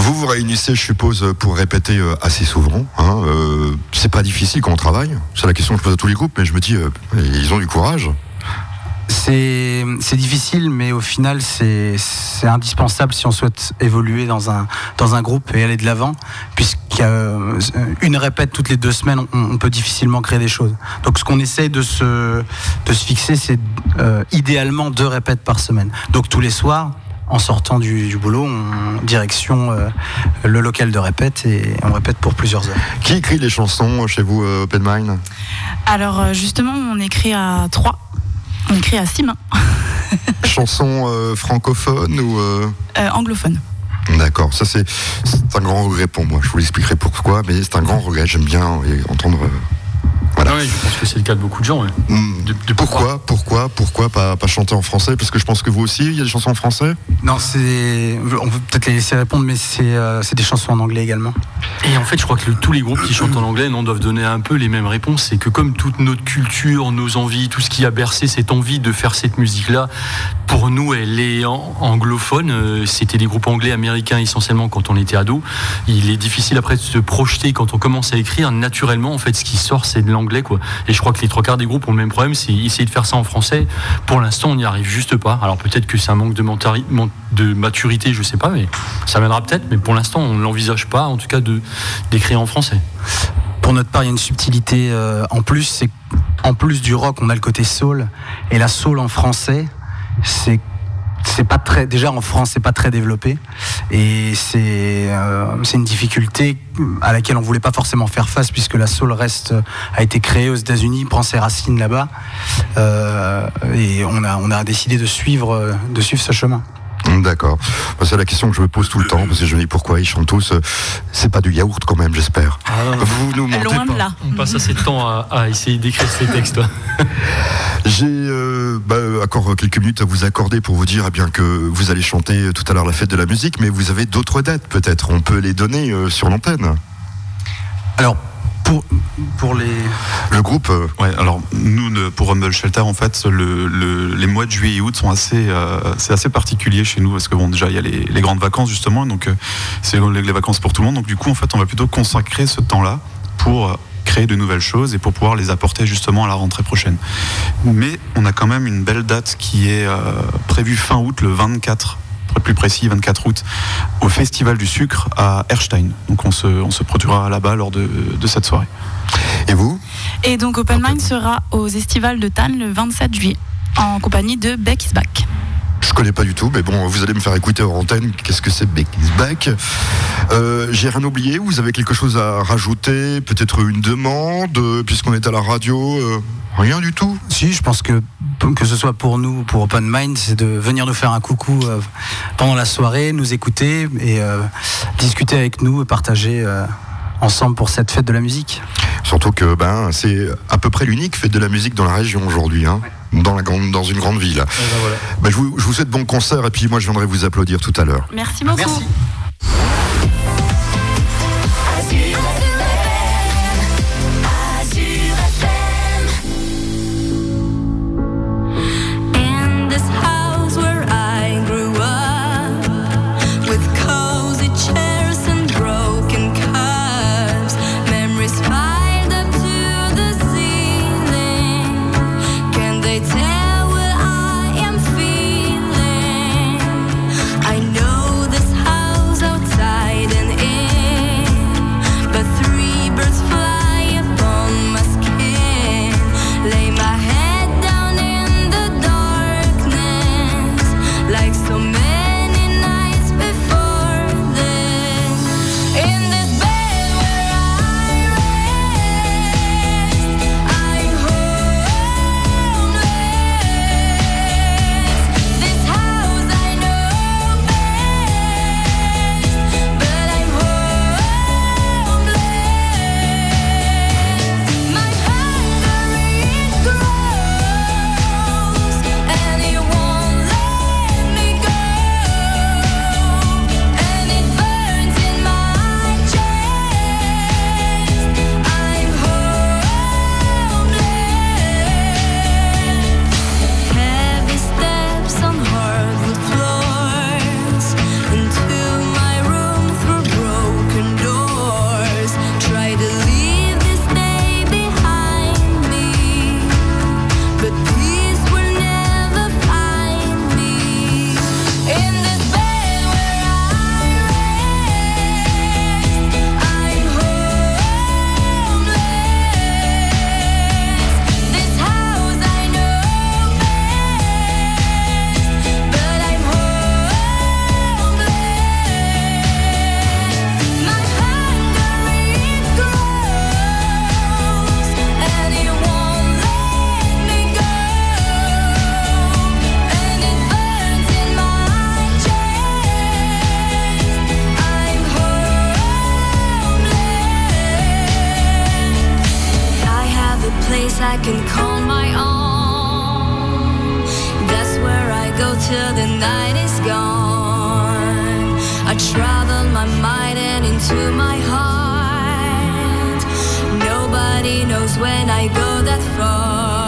Vous vous réunissez, je suppose, pour répéter euh, assez souvent. Hein, euh, c'est pas difficile quand on travaille. C'est la question que je pose à tous les groupes, mais je me dis, euh, ils ont du courage. C'est difficile, mais au final, c'est indispensable si on souhaite évoluer dans un, dans un groupe et aller de l'avant, puisqu'une répète toutes les deux semaines, on, peut difficilement créer des choses. Donc ce qu'on essaye de se, de se fixer, c'est euh, idéalement deux répètes par semaine. Donc tous les soirs, en sortant du, du boulot, on direction euh, le local de répète et on répète pour plusieurs heures. Qui écrit les chansons chez vous, euh, Open Mind? Alors euh, justement, on écrit à trois. On écrit à six mains, Chansons euh, francophones ou euh, euh, anglophones. D'accord, ça c'est un grand regret pour moi. Je vous l'expliquerai pourquoi, mais c'est un grand regret. J'aime bien euh, entendre. Ouais, je pense que c'est le cas de beaucoup de gens. ouais. hmm, De- de- pourquoi, pourquoi, pourquoi pas, pas chanter en français? Parce que je pense que vous aussi, il y a des chansons en français? Non, c'est. On peut peut-être les laisser répondre, mais c'est euh, c'est des chansons en anglais également. Et en fait, je crois que le- tous les groupes qui chantent en anglais non, doivent donner un peu les mêmes réponses. C'est que comme toute notre culture, nos envies, tout ce qui a bercé cette envie de faire cette musique-là, pour nous, elle est en- anglophone. Euh, C'était des groupes anglais, américains essentiellement quand on était ado. Il est difficile après de se projeter quand on commence à écrire. Naturellement, en fait, ce qui sort, c'est de l'anglais, Et je crois que les trois quarts des groupes ont le même problème, c'est essayer de faire ça en français. Pour l'instant, on n'y arrive juste pas. Alors peut-être que c'est un manque de, maturité, je sais pas, mais ça viendra peut-être. Mais pour l'instant, on ne l'envisage pas, en tout cas, d'écrire en français. Pour notre part, il y a une subtilité euh, en plus, c'est en plus du rock, on a le côté soul. Et la soul en français, c'est c'est pas très déjà en France c'est pas très développé. Et c'est euh, c'est une difficulté à laquelle on voulait pas forcément faire face puisque la soul reste a été créée aux États-Unis prend ses racines là-bas. Euh, et on a décidé de suivre ce chemin D'accord. Bah, C'est la question que je me pose tout le temps, parce que je me dis pourquoi ils chantent tous. euh, C'est pas du yaourt quand même, j'espère. Vous nous mentez Loin pas. de là. On passe assez de temps à, à essayer d'écrire ces textes. toi. J'ai euh, bah, encore quelques minutes à vous accorder pour vous dire eh bien, que vous allez chanter tout à l'heure la fête de la musique, mais vous avez d'autres dates peut-être. On peut les donner euh, sur l'antenne. alors pour les Le groupe, euh, ouais, alors nous, pour Rumble Shelter, en fait, le, le- les mois de juillet et août sont assez, euh, c'est assez particulier chez nous parce que bon, déjà, il y a les, grandes vacances justement, donc euh, c'est les, vacances pour tout le monde. Donc du coup, en fait, on va plutôt consacrer ce temps-là pour euh, créer de nouvelles choses et pour pouvoir les apporter justement à la rentrée prochaine. Mais on a quand même une belle date qui est prévue fin août, le 24 pour être plus précis, 24 août, au Festival du Sucre à Erstein. Donc on se, on se produira là-bas lors de, de cette soirée. Et vous? Et donc Open Mind sera aux Estivales de Tannes le 27 juillet en compagnie de Beck is Back. Je connais pas du tout, mais bon, vous allez me faire écouter en antenne. Qu'est-ce que c'est Back? Euh, J'ai rien oublié. Vous avez quelque chose à rajouter? Peut-être une demande, euh, puisqu'on est à la radio euh, Rien du tout Si, je pense que que ce soit pour nous ou pour Open Mind, c'est de venir nous faire un coucou euh, pendant la soirée, nous écouter et euh, discuter avec nous et partager euh, ensemble pour cette fête de la musique. Surtout que ben, c'est à peu près l'unique fête de la musique dans la région aujourd'hui, hein, dans, la grande, dans une grande ville. Ben, je, vous, je vous souhaite bon concert et puis moi je viendrai vous applaudir tout à l'heure. Merci beaucoup. Till the night is gone. I travel my mind and into my heart. Nobody knows when I go that far.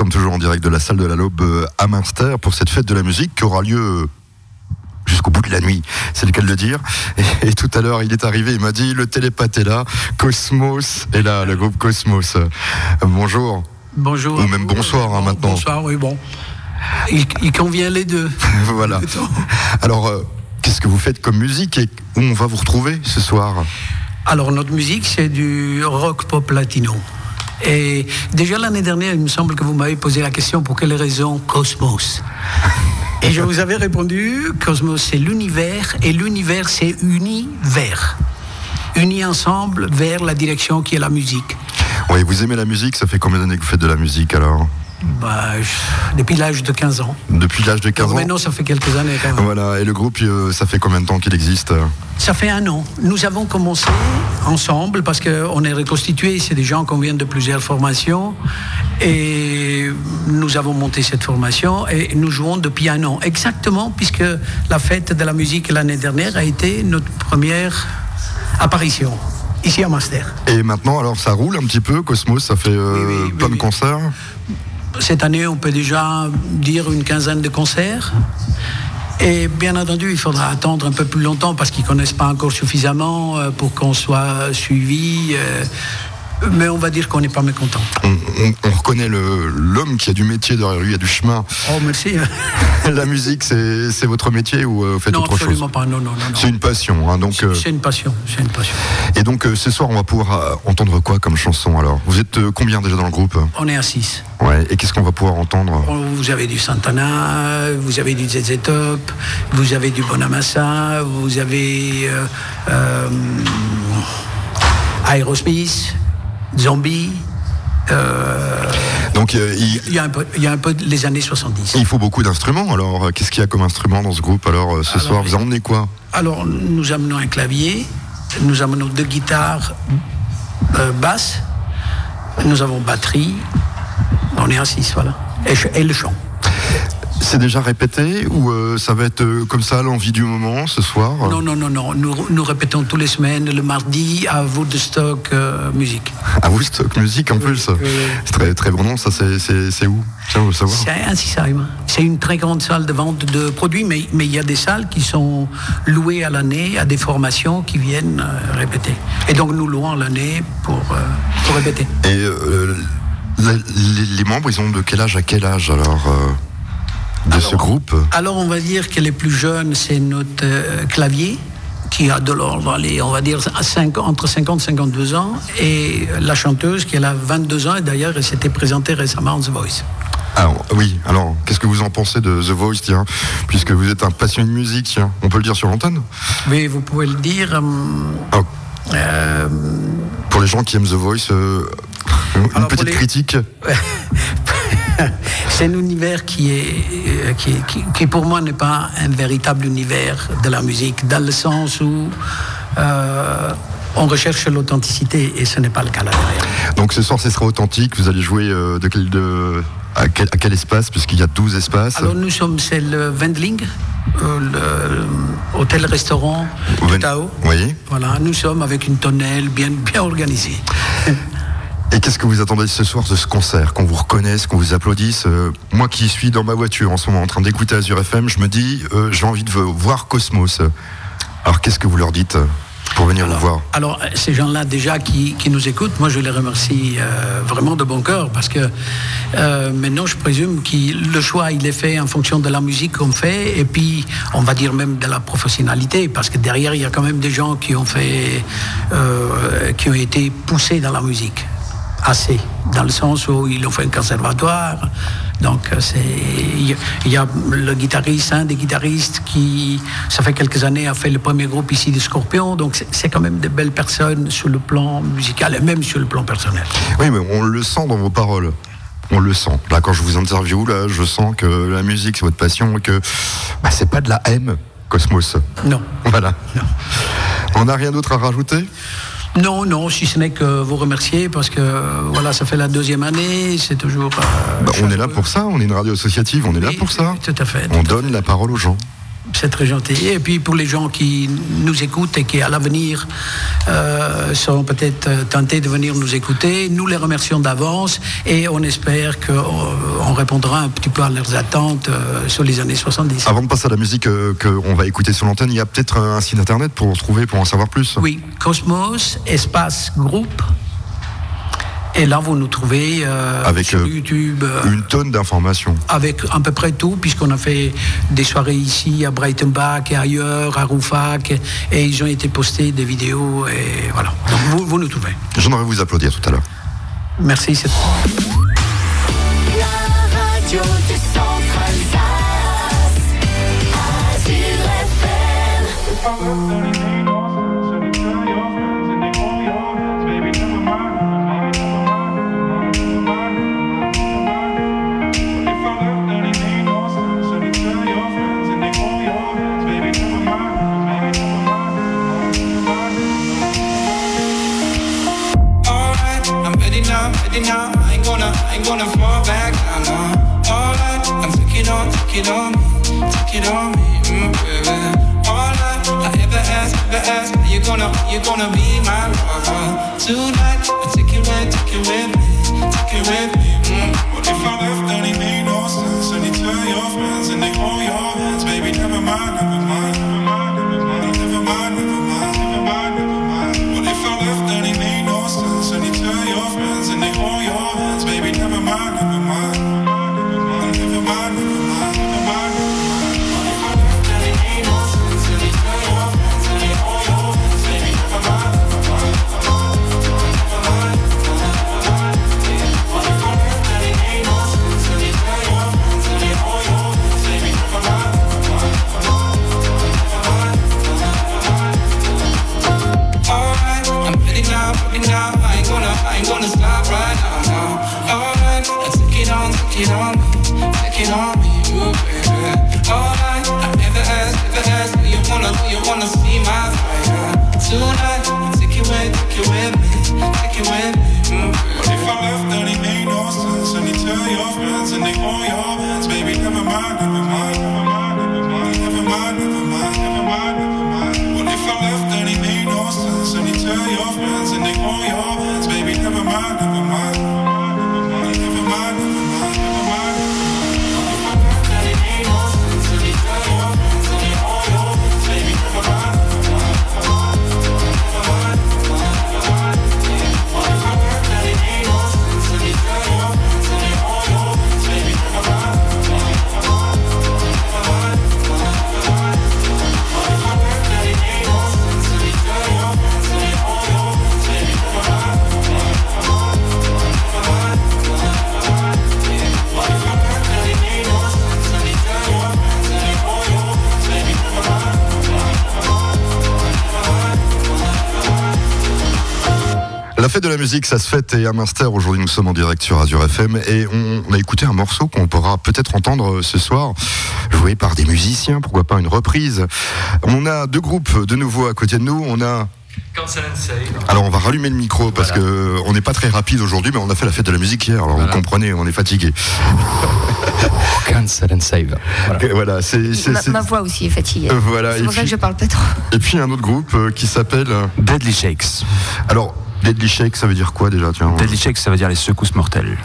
Sommes toujours en direct de la salle de la Laube euh, à Münster pour cette fête de la musique qui aura lieu euh, jusqu'au bout de la nuit, c'est le cas de le dire. Et, et tout à l'heure, il est arrivé, il m'a dit le télépathe est là, Cosmos est là, le groupe Cosmos. Euh, bonjour. Bonjour. Ou même bonsoir hein, maintenant. Bonsoir, oui, bon. Il, il convient les deux. voilà. Alors, euh, qu'est-ce que vous faites comme musique et où on va vous retrouver ce soir? Alors, notre musique, c'est du rock pop latino. Et déjà l'année dernière, il me semble que vous m'avez posé la question pour quelle raison Cosmos? Et je vous avais répondu Cosmos, c'est l'univers, et l'univers, c'est univers. Unis ensemble vers la direction qui est la musique. Oui, vous aimez la musique, ça fait combien d'années que vous faites de la musique alors? Bah, je- depuis l'âge de 15 ans. Depuis l'âge de 15 ans Maintenant, ça fait quelques années quand même. Voilà, et le groupe, euh, ça fait combien de temps qu'il existe Ça fait un an. Nous avons commencé ensemble parce qu'on est reconstitué. C'est des gens qui viennent de plusieurs formations. Et nous avons monté cette formation et nous jouons depuis un an. Exactement, puisque la fête de la musique l'année dernière a été notre première apparition ici à Master. Et maintenant, alors ça roule un petit peu, Cosmos, ça fait euh, plein de concerts Cette année, on peut déjà dire une quinzaine de concerts. Et bien entendu, il faudra attendre un peu plus longtemps parce qu'ils ne connaissent pas encore suffisamment euh, pour qu'on soit suivi. Mais on va dire qu'on n'est pas mécontent. on, on- on reconnaît l'homme qui a du métier derrière lui, il y a du chemin. Oh, merci. la musique, c'est votre métier ou euh, vous faites non, autre chose absolument pas. Non, non, non. non. C'est une passion, hein, donc. euh, C'est une passion. C'est une passion. et donc euh, ce soir, on va pouvoir entendre quoi comme chanson alors? Vous êtes combien déjà dans le groupe? On est à 6. Ouais. Et qu'est-ce qu'on va pouvoir entendre? Vous avez du Santana, vous avez du ZZ Top, vous avez du Bonamassa, vous avez euh, euh, Aerosmith, Zombie. euh, Donc euh, il, il, y a un peu, il y a un peu les années 70. il faut beaucoup d'instruments. Alors euh, qu'est-ce qu'il y a comme instrument dans ce groupe alors ce Alors, soir? Vous en emmenez quoi? Alors, nous amenons un clavier, nous amenons deux guitares euh, basses, nous avons batterie, on est à 6, voilà. Et le chant. C'est déjà répété ou euh, ça va être euh, comme ça l'envie du moment ce soir Non, non, non, non. Nous, nous répétons tous les semaines, le mardi, à Woodstock euh, Musique. À Woodstock Music en plus. C'est très, très bon nom, ça c'est- où? Tiens, on veut savoir. C'est à Sisheim. C'est une très grande salle de vente de produits, mais, mais il y a des salles qui sont louées à l'année à des formations qui viennent euh, répéter. Et donc nous louons l'année pour, euh, pour répéter. Et euh, les, les membres, ils ont de quel âge à quel âge alors euh, de ce groupe Alors on va dire que les plus jeunes, c'est notre euh, clavier qui a de l'ordre, on va dire à entre 50 et 52 ans, et la chanteuse qui elle a 22 ans, et d'ailleurs elle s'était présentée récemment en The Voice. Alors oui, alors qu'est-ce que vous en pensez de The Voice, tiens, puisque vous êtes un passionné de musique, tiens, on peut le dire sur l'antenne Mais vous pouvez le dire. Ah. euh, Pour les gens qui aiment The Voice, euh, une Alors, petite les- critique. c'est un univers qui est euh, qui, qui- qui, pour moi n'est pas un véritable univers de la musique, dans le sens où euh, on recherche l'authenticité et ce n'est pas le cas là. Donc ce soir, ce sera authentique. Vous allez jouer euh, de quel, de, à, quel, à quel espace? Puisqu'il y a 12 espaces. Alors nous sommes, c'est le Wendling, euh, le hôtel-restaurant de Tao. Oui. Voilà, nous sommes avec une tonnelle bien, bien organisée. Et qu'est-ce que vous attendez ce soir de ce concert Qu'on vous reconnaisse, qu'on vous applaudisse Euh, Moi qui suis dans ma voiture en ce moment en train d'écouter Azure FM, je me dis, euh, j'ai envie de voir Cosmos. Alors qu'est-ce que vous leur dites euh, pour venir vous voir Alors, ces gens-là, déjà, qui, qui nous écoutent, moi, je les remercie euh, vraiment de bon cœur parce que euh, maintenant, je présume que le choix, il est fait en fonction de la musique qu'on fait et puis, on va dire même de la professionnalité parce que derrière, il y a quand même des gens qui ont fait, euh, qui ont été poussés dans la musique. Assez, dans le sens où ils ont fait un conservatoire. Donc, euh, il y a- le guitariste, un des guitaristes qui, ça fait quelques années, a fait le premier groupe ici de Scorpion. Donc, c'est- quand même de belles personnes sur le plan musical et même sur le plan personnel. Oui, mais on le sent dans vos paroles. On le sent. Là, quand je vous interviewe, là, je sens que la musique, c'est votre passion et que bah, c'est pas de la haine, Cosmos. Non. Voilà. On n'a rien d'autre à rajouter? Non, non, si ce n'est que vous remercier parce que, voilà, ça fait la deuxième année, c'est toujours. euh, Bah, On est là pour ça, on est une radio associative, on est là pour ça. Tout à fait. On donne la parole aux gens. C'est très gentil. Et puis pour les gens qui nous écoutent et qui à l'avenir euh, seront peut-être euh, tentés de venir nous écouter, nous les remercions d'avance et on espère qu'on répondra un petit peu à leurs attentes euh, sur les années 70. Avant de passer à la musique euh, qu'on va écouter sur l'antenne, il y a peut-être un site internet pour trouver, pour en savoir plus. Oui, Cosmos, espace groupe. Et là, vous nous trouvez euh, Avec sur euh, YouTube. euh, Une tonne d'informations. avec à peu près tout, puisqu'on a fait des soirées ici à Brighton Bach et ailleurs, à Roufac, et ils ont été postés des vidéos, et voilà. Donc vous, vous nous trouvez. J'aimerais vous applaudir tout à l'heure. Merci. c'est- La radio du ready now. I ain't gonna, I ain't gonna fall back down. No. Alright, I'm take it on, take it on me, take it on me, mm, baby. Alright, I ever ask, ever ask, are you gonna, are you gonna be my lover tonight? I take it with, take it with me, take it with me. Mm. What if I left? Then it made no sense. And you tell your friends and they hold your hands, baby. Never mind, never mind, never mind, fête de la musique, ça se fête et à Münster, aujourd'hui nous sommes en direct sur Azure FM et on, on a écouté un morceau qu'on pourra peut-être entendre euh, ce soir, joué par des musiciens, pourquoi pas une reprise. On a deux groupes de nouveau à côté de nous, on a... Cancel and Save. Alors on va rallumer le micro parce que euh, on n'est pas très rapide aujourd'hui, mais on a fait la fête de la musique hier, alors vous comprenez, on est fatigué. Cancel and Save. Voilà, voilà c'est... Ma, voix aussi est fatiguée. Euh, voilà, C'est pour ça que je parle pas trop. Et puis un autre groupe euh, qui s'appelle... Deadly Shakes. Alors, Deadly Shake, ça veut dire quoi déjà tiens Deadly Shakes, ça veut dire les secousses mortelles.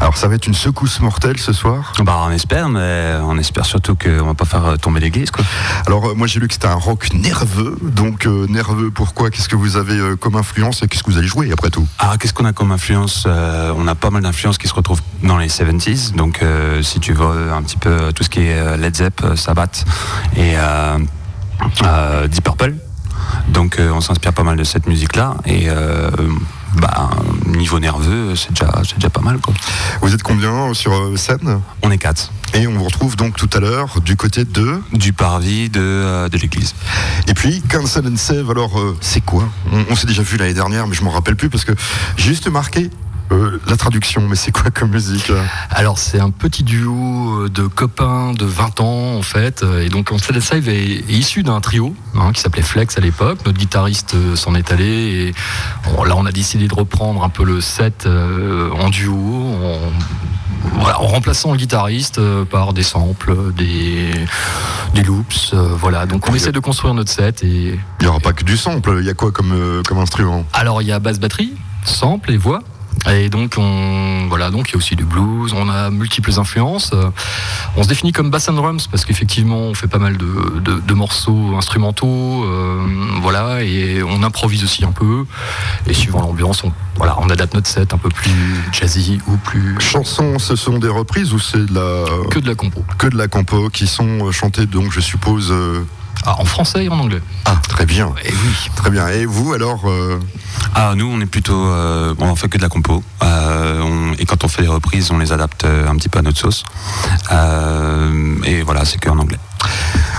Alors ça va être une secousse mortelle ce soir? Bah on espère, mais on espère surtout qu'on va pas faire euh, tomber l'église quoi. Alors euh, moi j'ai lu que c'était un rock nerveux, donc euh, nerveux pourquoi? Qu'est-ce que vous avez euh, comme influence et qu'est-ce que vous allez jouer après tout? Ah, qu'est-ce qu'on a comme influence Euh, On a pas mal d'influences qui se retrouvent dans les 70s. Donc, euh, si tu veux un petit peu euh, tout ce qui est euh, Led Zepp, euh, Sabbath et euh, euh, Deep Purple. Donc, euh, on s'inspire pas mal de cette musique-là. Et euh, bah, niveau nerveux, c'est déjà, c'est déjà pas mal. Quoi. Vous êtes combien sur euh, scène? On est quatre. Et on vous retrouve donc tout à l'heure du côté de Du parvis de, euh, de l'église. Et puis Cancel and Save, alors euh, c'est quoi? On, on s'est déjà vu l'année dernière, mais je m'en rappelle plus parce que j'ai juste marqué euh, la traduction, mais c'est quoi comme musique Alors c'est un petit duo euh, de copains de 20 ans en fait, et donc and Save est, est issu d'un trio hein, qui s'appelait Flex à l'époque. Notre guitariste euh, s'en est allé et bon, là on a décidé de reprendre un peu le set euh, en duo. On- voilà, en remplaçant le guitariste par des samples, des, des loops. euh, voilà, donc on essaie de construire notre set et. Il n'y aura pas que du sample, il y a quoi comme, euh, comme instrument? Alors il y a basse batterie, sample et voix. Et donc on voilà donc il y a aussi du blues, on a multiples influences. Euh, On se définit comme bass and drums parce qu'effectivement on fait pas mal de, de- de morceaux instrumentaux, euh, voilà et on improvise aussi un peu. Et suivant l'ambiance, on voilà on adapte notre set un peu plus jazzy ou plus Chansons, ce sont des reprises ou c'est de la que de la compo que de la compo qui sont euh, chantées donc je suppose euh, Ah, en français et en anglais. Ah très bien. Et oui. Très bien. Et vous alors euh, Ah, nous, on est plutôt. euh, on fait que de la compo. Euh, on- et quand on fait les reprises, on les adapte un petit peu à notre sauce. Euh, et voilà, c'est que en anglais.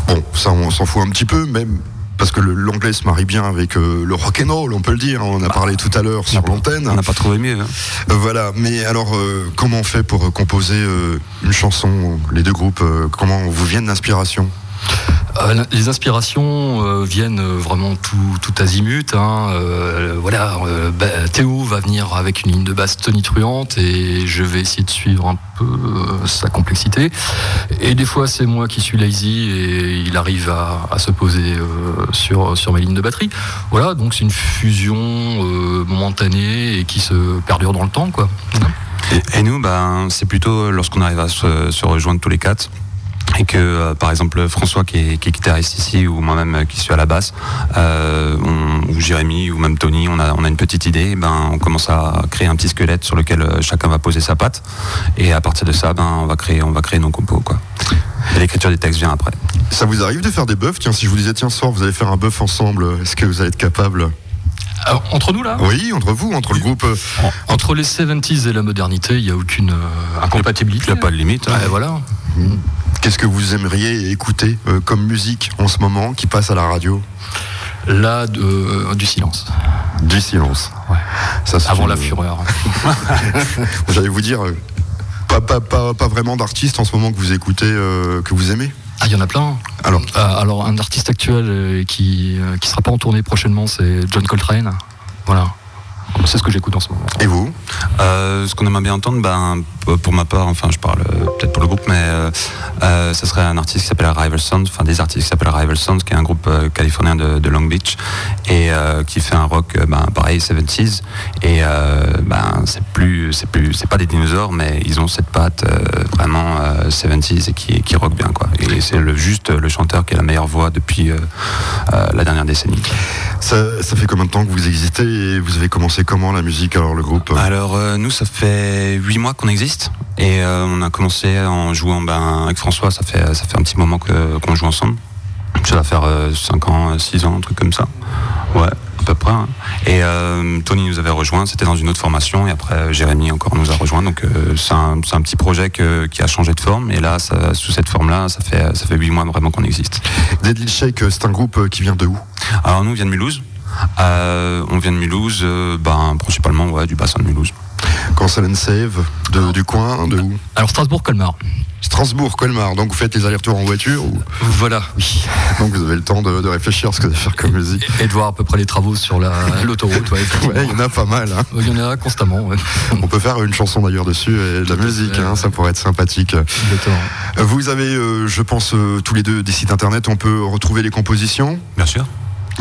Bon, ça on s'en fout un petit peu, même parce que l'anglais se marie bien avec euh, le rock and roll, on peut le dire. On en a parlé tout à l'heure sur l'antenne. On n'a pas trouvé mieux. hein. Euh, voilà. Mais alors, euh, comment on fait pour composer euh, une chanson Les deux groupes, euh, comment vous viennent l'inspiration? Les inspirations euh, viennent euh, vraiment tout, azimut. hein. Euh, voilà, euh, bah, Théo va venir avec une ligne de basse tonitruante et je vais essayer de suivre un peu euh, sa complexité. Et des fois, c'est moi qui suis lazy et il arrive à, se poser euh, sur, mes lignes de batterie. Voilà, donc c'est une fusion euh, momentanée et qui se perdure dans le temps. Et, nous, ben, c'est plutôt lorsqu'on arrive à se rejoindre tous les quatre. Et que, euh, par exemple, François qui est, qui est guitariste ici, ou moi-même euh, qui suis à la basse, euh, on- ou Jérémy, ou même Tony, on a, on a une petite idée, ben, on commence à créer un petit squelette sur lequel chacun va poser sa patte. Et à partir de ça, ben, on, va créer, on va créer nos compos. Quoi. Et l'écriture des textes vient après. Ça vous arrive de faire des buffs? Tiens, si je vous disais, tiens, ce soir, vous allez faire un buff ensemble, est-ce que vous allez être capable? Alors, entre nous, là? Oui, entre vous, entre le groupe. Entre les 70s et la modernité, il n'y a aucune euh, incompatibilité. Il n'y a pas de limite. hein. Ouais, voilà. Qu'est-ce que vous aimeriez écouter euh, comme musique en ce moment qui passe à la radio Là, de- euh, du silence. Du silence. Ça, Avant une- la fureur. J'allais vous dire, euh, pas, pas, pas, pas vraiment d'artistes en ce moment que vous écoutez, euh, que vous aimez Ah, il y en a plein. Alors, alors un artiste actuel qui qui sera pas en tournée prochainement, c'est John Coltrane. Voilà. C'est ce que j'écoute en ce moment. Et vous Euh, Ce qu'on aimerait bien entendre, ben, pour ma part, enfin je parle euh, peut-être pour le groupe, mais euh, euh, ce serait un artiste qui s'appelle Rival Sons, enfin des artistes qui s'appellent Rival Sons, qui est un groupe euh, californien de, de Long Beach et euh, qui fait un rock, euh, ben, pareil 70s. Et euh, ben c'est plus, c'est plus, c'est pas des dinosaures, mais ils ont cette patte euh, vraiment euh, 70s et qui, qui rock bien quoi. Et c'est le juste le chanteur qui a la meilleure voix depuis euh, euh, la dernière décennie. ça, ça fait combien de temps que vous existez et vous avez commencé comment la musique, alors le groupe Alors euh, nous ça fait huit mois qu'on existe et euh, on a commencé en jouant ben, avec François ça fait ça fait un petit moment qu'on joue ensemble. Ça va faire 5 ans, 6 ans, un truc comme ça. Ouais, à peu près. hein. Et euh, Tony nous avait rejoint, c'était dans une autre formation, et après euh, Jérémy encore nous a rejoint. Donc euh, c'est un, un petit projet que- qui a changé de forme, et là, ça- sous cette forme-là, ça fait ça fait 8 mois vraiment qu'on existe. Deadly Shake, euh, c'est un groupe euh, qui vient de où? Alors nous, on vient de Mulhouse. Euh, on vient de Mulhouse, euh, ben, principalement ouais, du bassin de Mulhouse. Cancel and Save, de- du coin, de où? Alors Strasbourg-Colmar. Strasbourg, Colmar. Donc vous faites les allers-retours en voiture ou... Voilà, oui. Donc vous avez le temps de, de réfléchir à ce que vous allez faire comme musique. Et de voir à peu près les travaux sur la- l'autoroute. Ouais, effectivement. Ouais, il y en a pas mal. hein. Il y en a constamment. Ouais. On peut faire une chanson d'ailleurs dessus et de la musique, hein, ça pourrait être sympathique. Exactement. Vous avez, euh, je pense, euh, tous les deux des sites internet, on peut retrouver les compositions? Bien sûr.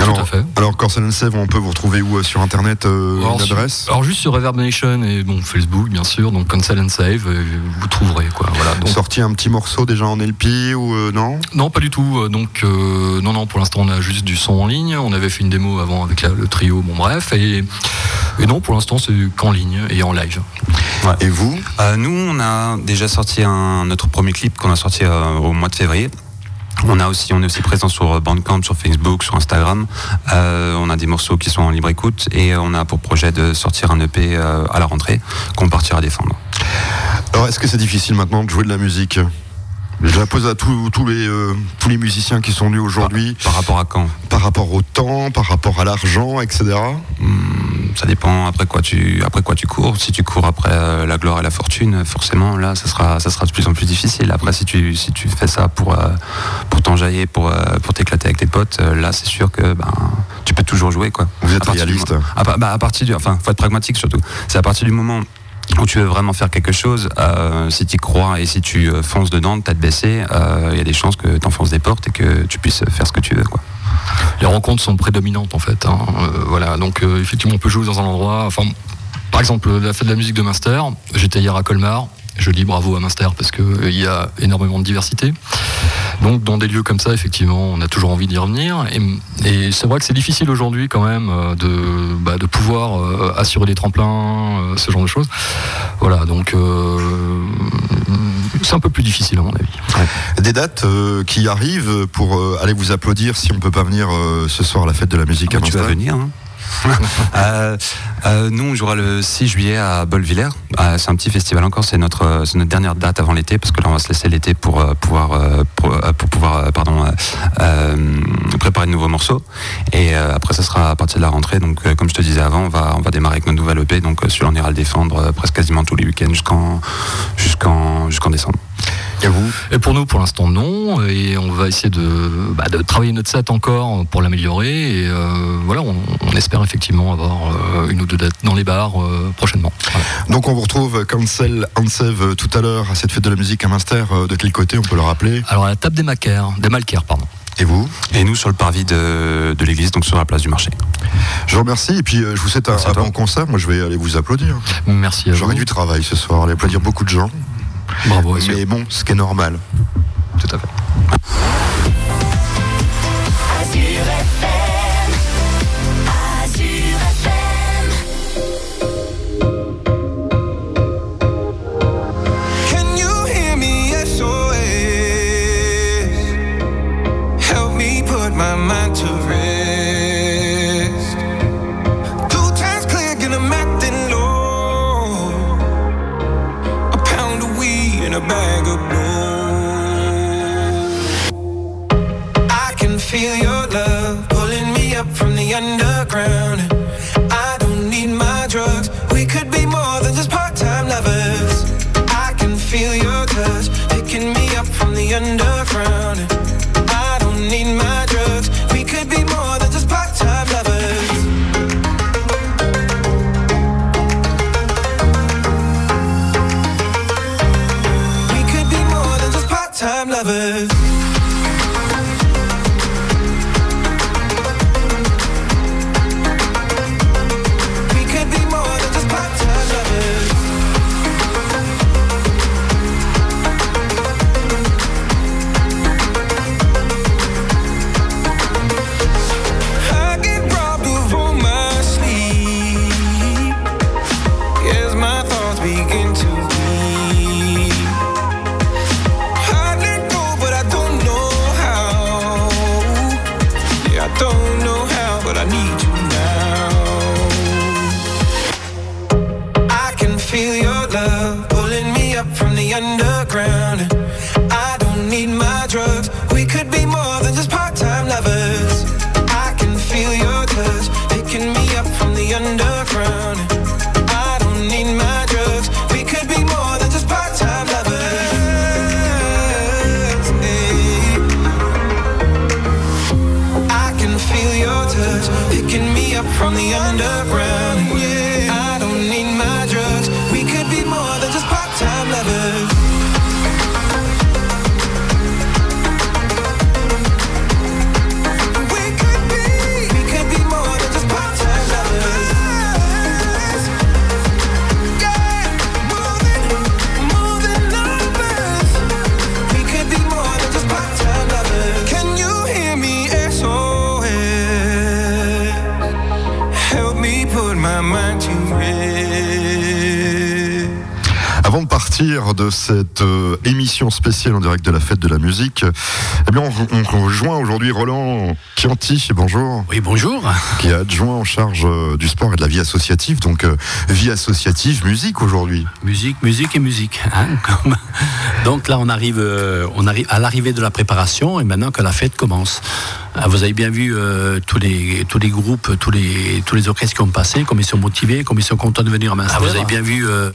Alors, à fait. Alors, Save, on peut vous retrouver où euh, sur internet euh, Alors, une sur- adresse? alors juste sur Reverb Nation et bon Facebook bien sûr, donc and Save, euh, vous trouverez quoi. Voilà. Donc, Sorti un petit morceau déjà en LP ou euh, non? Non, pas du tout. Donc, euh, non, non, pour l'instant, on a juste du son en ligne. On avait fait une démo avant avec la- le trio, bon, bref. Et, et non, pour l'instant, c'est qu'en ligne et en live. Et vous? Euh, Nous, on a déjà sorti un, notre premier clip qu'on a sorti euh, au mois de février. On a aussi, on est aussi présent sur Bandcamp, sur Facebook, sur Instagram. Euh, on a des morceaux qui sont en libre écoute et on a pour projet de sortir un EP euh, à la rentrée qu'on partira défendre. Alors, est-ce que c'est difficile maintenant de jouer de la musique? Je la pose à tous tous les, euh, tous les musiciens qui sont venus aujourd'hui. Par rapport à quand? Par rapport au temps, par rapport à l'argent, etc. ça dépend après quoi tu après quoi tu cours. Si tu cours après euh, la gloire et la fortune, forcément là, ça sera ça sera de plus en plus difficile. Après, si tu si tu fais ça pour euh, pour t'enjailler, pour euh, pour t'éclater avec tes potes, là, c'est sûr que ben tu peux toujours jouer quoi. Vous êtes À partir du réaliste. à, bah, à partir du enfin, faut être pragmatique surtout. C'est à partir du moment où tu veux vraiment faire quelque chose, euh, si tu y crois et si tu fonces dedans, tête baissée, euh, il y a des chances que tu enfonces des portes et que tu puisses faire ce que tu veux. Quoi. Les rencontres sont prédominantes en fait. hein. Euh, voilà, donc euh, effectivement, on peut jouer dans un endroit. Par exemple, la fête de la musique de Munster. J'étais hier à Colmar. Je dis bravo à Munster parce que euh, il y a énormément de diversité. Donc, dans des lieux comme ça, effectivement, on a toujours envie d'y revenir. Et, et c'est vrai que c'est difficile aujourd'hui quand même euh, de, bah, de pouvoir euh, assurer des tremplins, euh, ce genre de choses. Voilà, donc euh, c'est un peu plus difficile à mon avis. Des dates euh, qui arrivent pour euh, aller vous applaudir si on peut pas venir euh, ce soir à la fête de la musique à tu vas Munster. venir. hein. Euh, euh, nous, on jouera le 6 juillet à Bolvillers. Euh, c'est un petit festival encore. C'est notre, euh, c'est notre dernière date avant l'été parce que là, on va se laisser l'été pour euh, pouvoir, euh, pour, euh, pour pouvoir, euh, pardon, préparer de nouveaux morceaux. Et euh, après, ça sera à partir de la rentrée. Donc, euh, comme je te disais avant, on va, on va démarrer avec notre nouvelle EP. Donc, euh, celui-là, on ira le défendre euh, presque quasiment tous les week-ends jusqu'en, jusqu'en, jusqu'en décembre. Et vous? Et pour nous, pour l'instant, non. Et on va essayer de, bah, de travailler notre set encore pour l'améliorer. Et euh, voilà, on, on espère effectivement avoir euh, une ou deux dates dans les bars euh, prochainement. Voilà. Donc on vous retrouve Cancel Ansev euh, tout à l'heure à cette fête de la musique à Munster. Euh, De quel côté on peut le rappeler? Alors à la table des Macaires, des Malcaires, pardon. Et vous? Et nous, sur le parvis de, de l'église, donc sur la place du marché. Je vous remercie et puis euh, je vous souhaite un, un bon concert. Moi je vais aller vous applaudir. Merci à vous. J'aurai du travail ce soir, aller applaudir beaucoup de gens. Bravo. Mais bon, ce qui est normal. Tout à fait. My mind cette euh, émission spéciale en direct de la fête de la musique, eh bien, on, on rejoint aujourd'hui Roland Chianti. Bonjour. Oui, bonjour. Qui est adjoint en charge euh, du sport et de la vie associative. Donc, euh, vie associative, musique aujourd'hui. Musique, musique et musique. hein, comme- Donc là, on arrive, euh, on arrive à l'arrivée de la préparation et maintenant que la fête commence. Ah, Vous avez bien vu euh, tous, les, tous les groupes, tous les, tous les orchestres qui ont passé, comme ils sont motivés, comme ils sont contents de venir à Munster. Ah, vous avez bien vu. euh,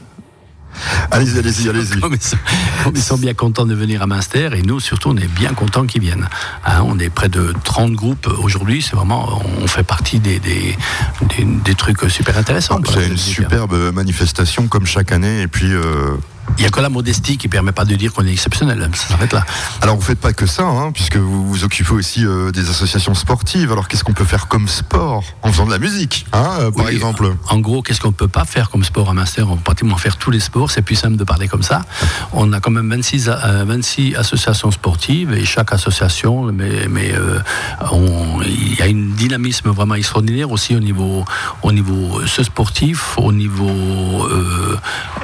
Allez-y, allez-y, allez-y. Comme ils, sont, comme ils sont bien contents de venir à Münster, et nous surtout, on est bien contents qu'ils viennent. Hein, on est près de 30 groupes aujourd'hui, c'est vraiment, on fait partie des, des, des- des trucs super intéressants. C'est une superbe manifestation comme chaque année. Et puis. euh, Il n'y a que la modestie qui permet pas de dire qu'on est exceptionnel. Ça s'arrête là. Alors vous faites pas que ça, hein, puisque vous vous occupez aussi euh, des associations sportives. Alors qu'est-ce qu'on peut faire comme sport en faisant de la musique, hein, euh, par Oui, exemple? En gros, qu'est-ce qu'on peut pas faire comme sport à Munster On peut pratiquement faire tous les sports, c'est plus simple de parler comme ça. On a quand même 26, a- euh, 26 associations sportives et chaque association, mais, il y a un dynamisme vraiment extraordinaire aussi au niveau, au niveau ce sportif, au niveau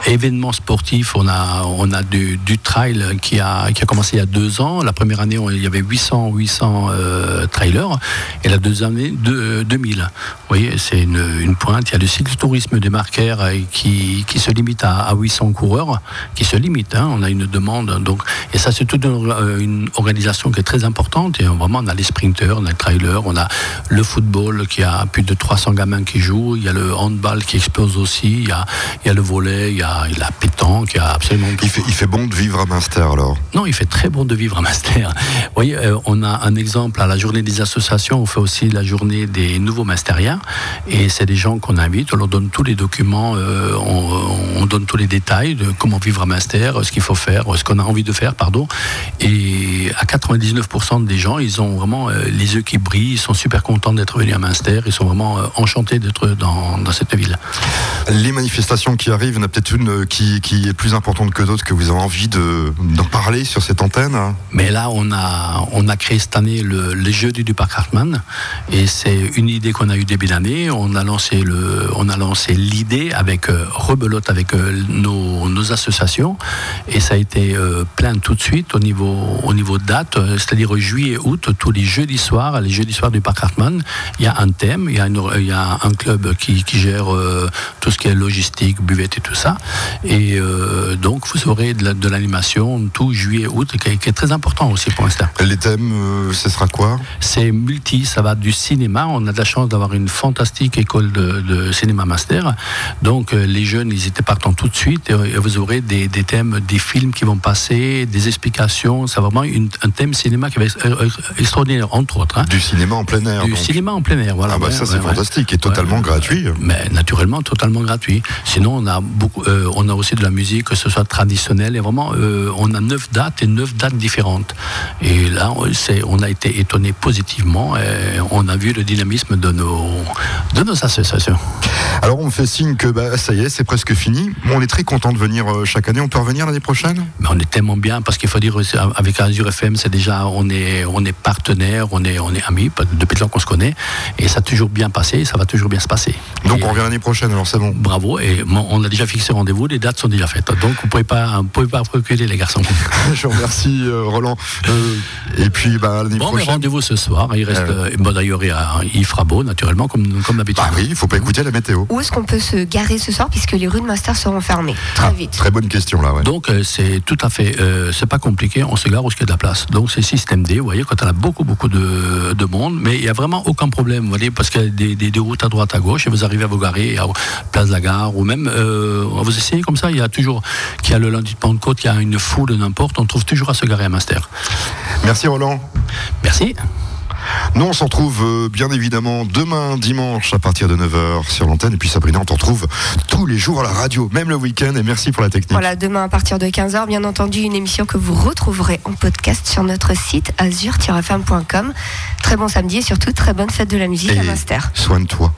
événements sportifs. On a, on a du, trail qui a, qui a commencé il y a deux ans. La première année, il y avait 800, 800 euh, trailers et la deuxième année, deux- 2000. Vous voyez, c'est une, une pointe. Il y a le cyclotourisme des marquaires euh, qui, qui se limite à, à 800 coureurs, qui se limite. hein. On a une demande. Donc, et ça, c'est toute une, euh, organisation qui est très importante. Et euh, vraiment, on a les sprinteurs, on a les trailers, on a le football qui a plus de 300 gamins qui jouent. Il y a le handball qui explose aussi. Il y a, il y a le volet, il a, il y a la pétanque, il y a absolument il fait, il fait bon de vivre à Münster alors. non, il fait très bon de vivre à Master. Vous voyez, euh, on a un exemple à la journée des associations, on fait aussi la journée des nouveaux Masteriens. Et c'est des gens qu'on invite, on leur donne tous les documents, euh, on, on donne tous les détails de comment vivre à Master, ce qu'il faut faire, ce qu'on a envie de faire, pardon. Et à 99% des gens, ils ont vraiment euh, les yeux qui brillent, ils sont super contents d'être venus à Münster, ils sont vraiment euh, enchantés d'être dans, dans cette ville. Les manifestations qui arrivent, il y en a peut-être une euh, qui, qui est plus importante que d'autres que vous avez envie de- d'en parler sur cette antenne. Mais là, on a, on a créé cette année le, les Jeudis du Parc Hartmann. Et c'est une idée qu'on a eue début d'année. On a lancé le, on a lancé l'idée avec euh, rebelote avec euh, nos, nos associations. Et ça a été euh, plein tout de suite au niveau, au niveau de date. C'est-à-dire juillet, août, tous les jeudis soirs, les jeudis soirs du Parc Hartmann, il y a un thème, il y a, il y a un club qui, qui gère tout ce qui est logistique, buvette et tout ça. Et euh, donc, vous aurez de la- de l'animation tout juillet, août, qui est, qui est très important aussi pour l'instant. Les thèmes, euh, ce sera quoi? C'est multi, ça va du cinéma. On a de la chance d'avoir une fantastique école de, de cinéma master. Donc, euh, les jeunes, ils étaient partants tout de suite. Et, et vous aurez des, des thèmes, des films qui vont passer, des explications. C'est vraiment une- un thème cinéma qui va être extraordinaire, entre autres. hein. Du cinéma en plein air. Du donc. cinéma en plein air, voilà. Ah bah ça, c'est ouais, ouais. fantastique et totalement gratuit. Mais naturellement, totalement gratuit. Sinon, on a beaucoup, on a aussi de la musique, que ce soit traditionnelle, et vraiment, euh, on a neuf dates et neuf dates différentes. Et là, on- a été étonné positivement. Et on a vu le dynamisme de nos, de nos associations. Alors on me fait signe que bah, ça y est, c'est presque fini. Bon, on est très content de venir euh, chaque année. On peut revenir l'année prochaine? Mais on est tellement bien parce qu'il faut dire avec Azure FM, c'est déjà on est on est partenaire, on est on est amis depuis le temps qu'on se connaît et ça a toujours bien passé, et ça va toujours bien se passer. Donc on revient l'année prochaine. Alors c'est bon. Bravo et on a déjà fixé rendez-vous, les dates sont déjà faites. Donc vous pouvez pas vous pouvez pas reculer les garçons. Je vous remercie euh, Roland. Euh, et puis bah, l'année Bon, prochaine. rendez-vous ce soir. Il reste, euh, bon, d'ailleurs, il, y fera beau, naturellement, comme, comme d'habitude. Bah oui, il faut pas écouter la météo. Où est-ce qu'on peut se garer ce soir puisque les rues de Master seront fermées Très vite. Très bonne question là. Ouais. Donc euh, c'est tout à fait, euh, c'est pas compliqué, on se gare où il y a de la place. Donc c'est système D, vous voyez, quand on a beaucoup beaucoup de, de monde, mais il n'y a vraiment aucun problème, vous voyez, parce qu'il y a des, des- des routes à droite, à gauche, et vous arrivez à vous garer à Place de la Gare, ou même, euh, vous essayez comme ça, il y a toujours, qu'il y a le lundi de Pentecôte, il y a une foule, n'importe, on trouve toujours à se garer à Master. Merci Roland. Merci. Nous, on s'en retrouve euh, bien évidemment demain dimanche à partir de 9h sur l'antenne. Et puis Sabrina, on t'en retrouve tous les jours à la radio, même le week-end. Et merci pour la technique. Voilà, demain à partir de 15h, bien entendu, une émission que vous retrouverez en podcast sur notre site azur-femme.com. Très bon samedi et surtout très bonne fête de la musique à Master. soigne-toi.